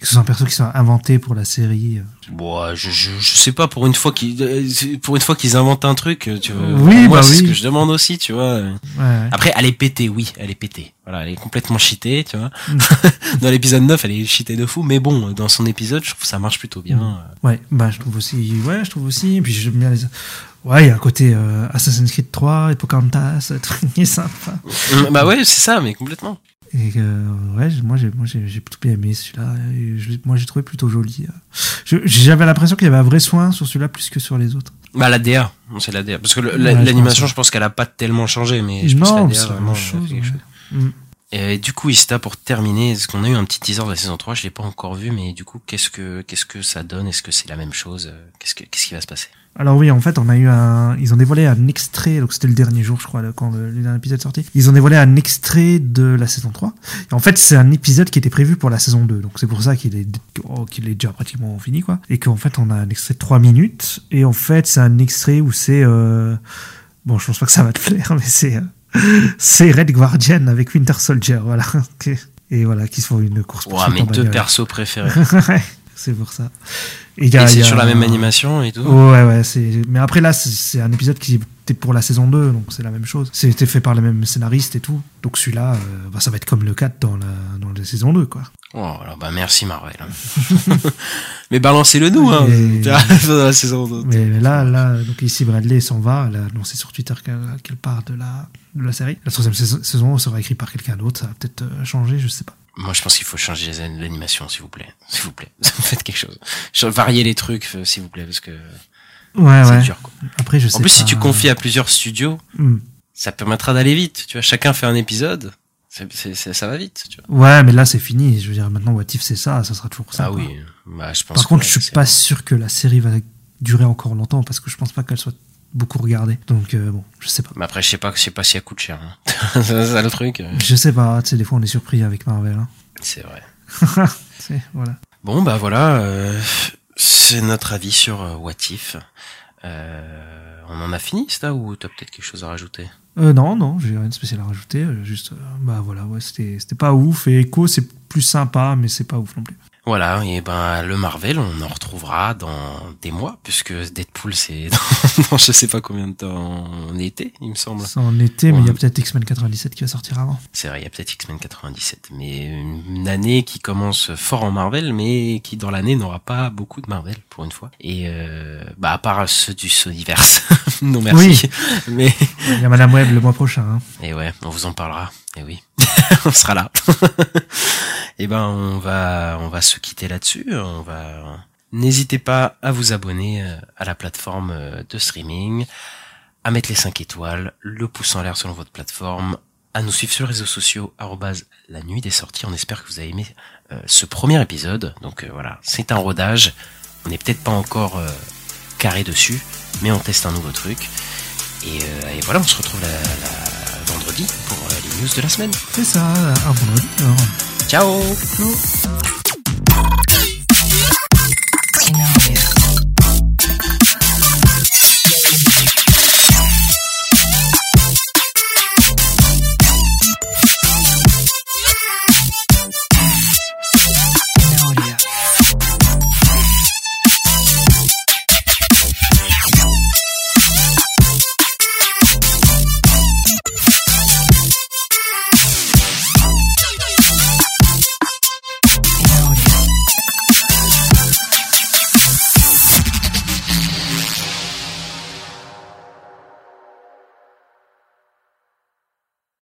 que ce soit un perso qui soit inventé pour la série. Bon je, je je sais pas pour une fois qu'ils euh, pour une fois qu'ils inventent un truc euh, tu vois Oui, moi bah c'est ce oui. que je demande aussi tu vois Ouais, ouais. après elle est pétée oui elle est pétée voilà elle est complètement cheatée tu vois Mm. *laughs* dans l'épisode 9 elle est cheatée de fou mais bon dans son épisode je trouve que ça marche plutôt bien Mm. Ouais, bah, je trouve aussi. Ouais, je trouve aussi. Et puis, j'aime bien les. Ouais, il y a un côté euh, Assassin's Creed 3, Pocahontas, *laughs* truc sympa. Mm, bah ouais c'est ça mais complètement Et euh, ouais, moi j'ai moi j'ai j'ai plutôt bien aimé celui-là. Moi j'ai trouvé plutôt joli. Je- J'avais l'impression qu'il y avait un vrai soin sur celui-là plus que sur les autres. Bah la DA, c'est la DA. Parce que Ouais, je l'animation, pense, je pense qu'elle a pas tellement changé, mais je pense que la DA vraiment chose. ouais. chose. Mm. Et du coup, Ista, pour terminer, est-ce qu'on a eu un petit teaser de la saison 3 Je l'ai pas encore vu, mais du coup, qu'est-ce que qu'est-ce que ça donne? Est-ce que c'est la même chose? Euh, Qu'est-ce que qu'est-ce qui va se passer? Alors oui, en fait, on a eu un. Ils ont dévoilé un extrait. Donc c'était le dernier jour, je crois, quand le, le dernier épisode sorti. Ils ont dévoilé un extrait de la saison 3. Et en fait, c'est un épisode qui était prévu pour la saison 2. Donc c'est pour ça qu'il est oh, qu'il est déjà pratiquement fini, quoi. Et qu'en fait, on a un extrait de 3 minutes. Et en fait, c'est un extrait où c'est. euh, Bon, je pense pas que ça va te plaire, *laughs* mais c'est. euh, C'est Red Guardian avec Winter Soldier, voilà. Et voilà, qui se font une course. Ouah, mes deux persos préférés. *laughs* Ouais, c'est pour ça. Et Et c'est sur la même animation et tout. Ouais, ouais, c'est. Mais après, là, c'est- c'est un épisode qui était pour la saison 2, donc c'est la même chose. C'était fait par les mêmes scénaristes et tout. Donc celui-là, euh, bah, ça va être comme le 4 dans la, dans la saison 2, quoi. Oh, voilà, bah merci Marvel. *laughs* mais balancez-le nous, hein. Et- dans *laughs* la saison 2. Mais, là, là, donc ici, Bradley s'en va. Elle a annoncé sur Twitter qu'elle part de la, de la série. La troisième saison, sera écrite par quelqu'un d'autre. Ça va peut-être euh, changer, je sais pas. Moi, je pense qu'il faut changer l'animation, s'il vous plaît. S'il vous plaît. *laughs* Faites quelque chose. Ch- Variez les trucs, euh, s'il vous plaît, parce que Ouais, c'est ouais. dur, quoi. Après, je sais En plus, si tu confies à plusieurs studios, Hmm. ça permettra d'aller vite. Tu vois, chacun fait un épisode. Ça va vite, tu vois. Ouais, mais là, c'est fini. Je veux dire, maintenant, What If, c'est ça. Ça sera toujours ça. Ah quoi. oui. Bah, je pense Par contre, je suis pas sûr que la série va durer encore longtemps parce que je pense pas qu'elle soit beaucoup regardée. Donc euh, bon, je sais pas. Mais après, je sais pas, je sais pas si elle coûte cher. hein. *laughs* c'est ça le truc. Je sais pas. Tu sais, des fois on est surpris avec Marvel. Hein. C'est vrai. *laughs* Voilà. Bon, bah voilà. euh, c'est notre avis sur euh, What If. Euh, on en a fini, ça, ou t'as peut-être quelque chose à rajouter? Euh, non, non, j'ai rien de spécial à rajouter. euh, Juste, euh, bah voilà, ouais, c'était c'était pas ouf. Et Echo, c'est plus sympa, mais c'est pas ouf non plus. Voilà, et ben le Marvel, on en retrouvera dans des mois, puisque Deadpool, c'est *laughs* dans je sais pas combien de temps en été, il me semble. C'est en été, mais il y a peut-être X-Men 97 qui va sortir avant. C'est vrai, il y a peut-être X-Men 97, mais une année qui commence fort en Marvel, mais qui dans l'année n'aura pas beaucoup de Marvel pour une fois. Et euh, bah à part ceux du Sonyverse, *laughs* non merci. *laughs* Mais Il y a Madame Web le mois prochain. Hein. et ouais, on vous en parlera. Et oui, on sera là. Et ben on va on va se quitter là-dessus. On va n'hésitez pas à vous abonner euh, à la plateforme euh, de streaming, à mettre les 5 étoiles, le pouce en l'air selon votre plateforme, à nous suivre sur les réseaux sociaux la nuit des sorties. On espère que vous avez aimé euh, ce premier épisode. Donc voilà, c'est un rodage. On n'est peut-être pas encore carré dessus, mais on teste un nouveau truc. Et, voilà, on se retrouve la, vendredi pour les news de la semaine. C'est ça, un vendredi. 加油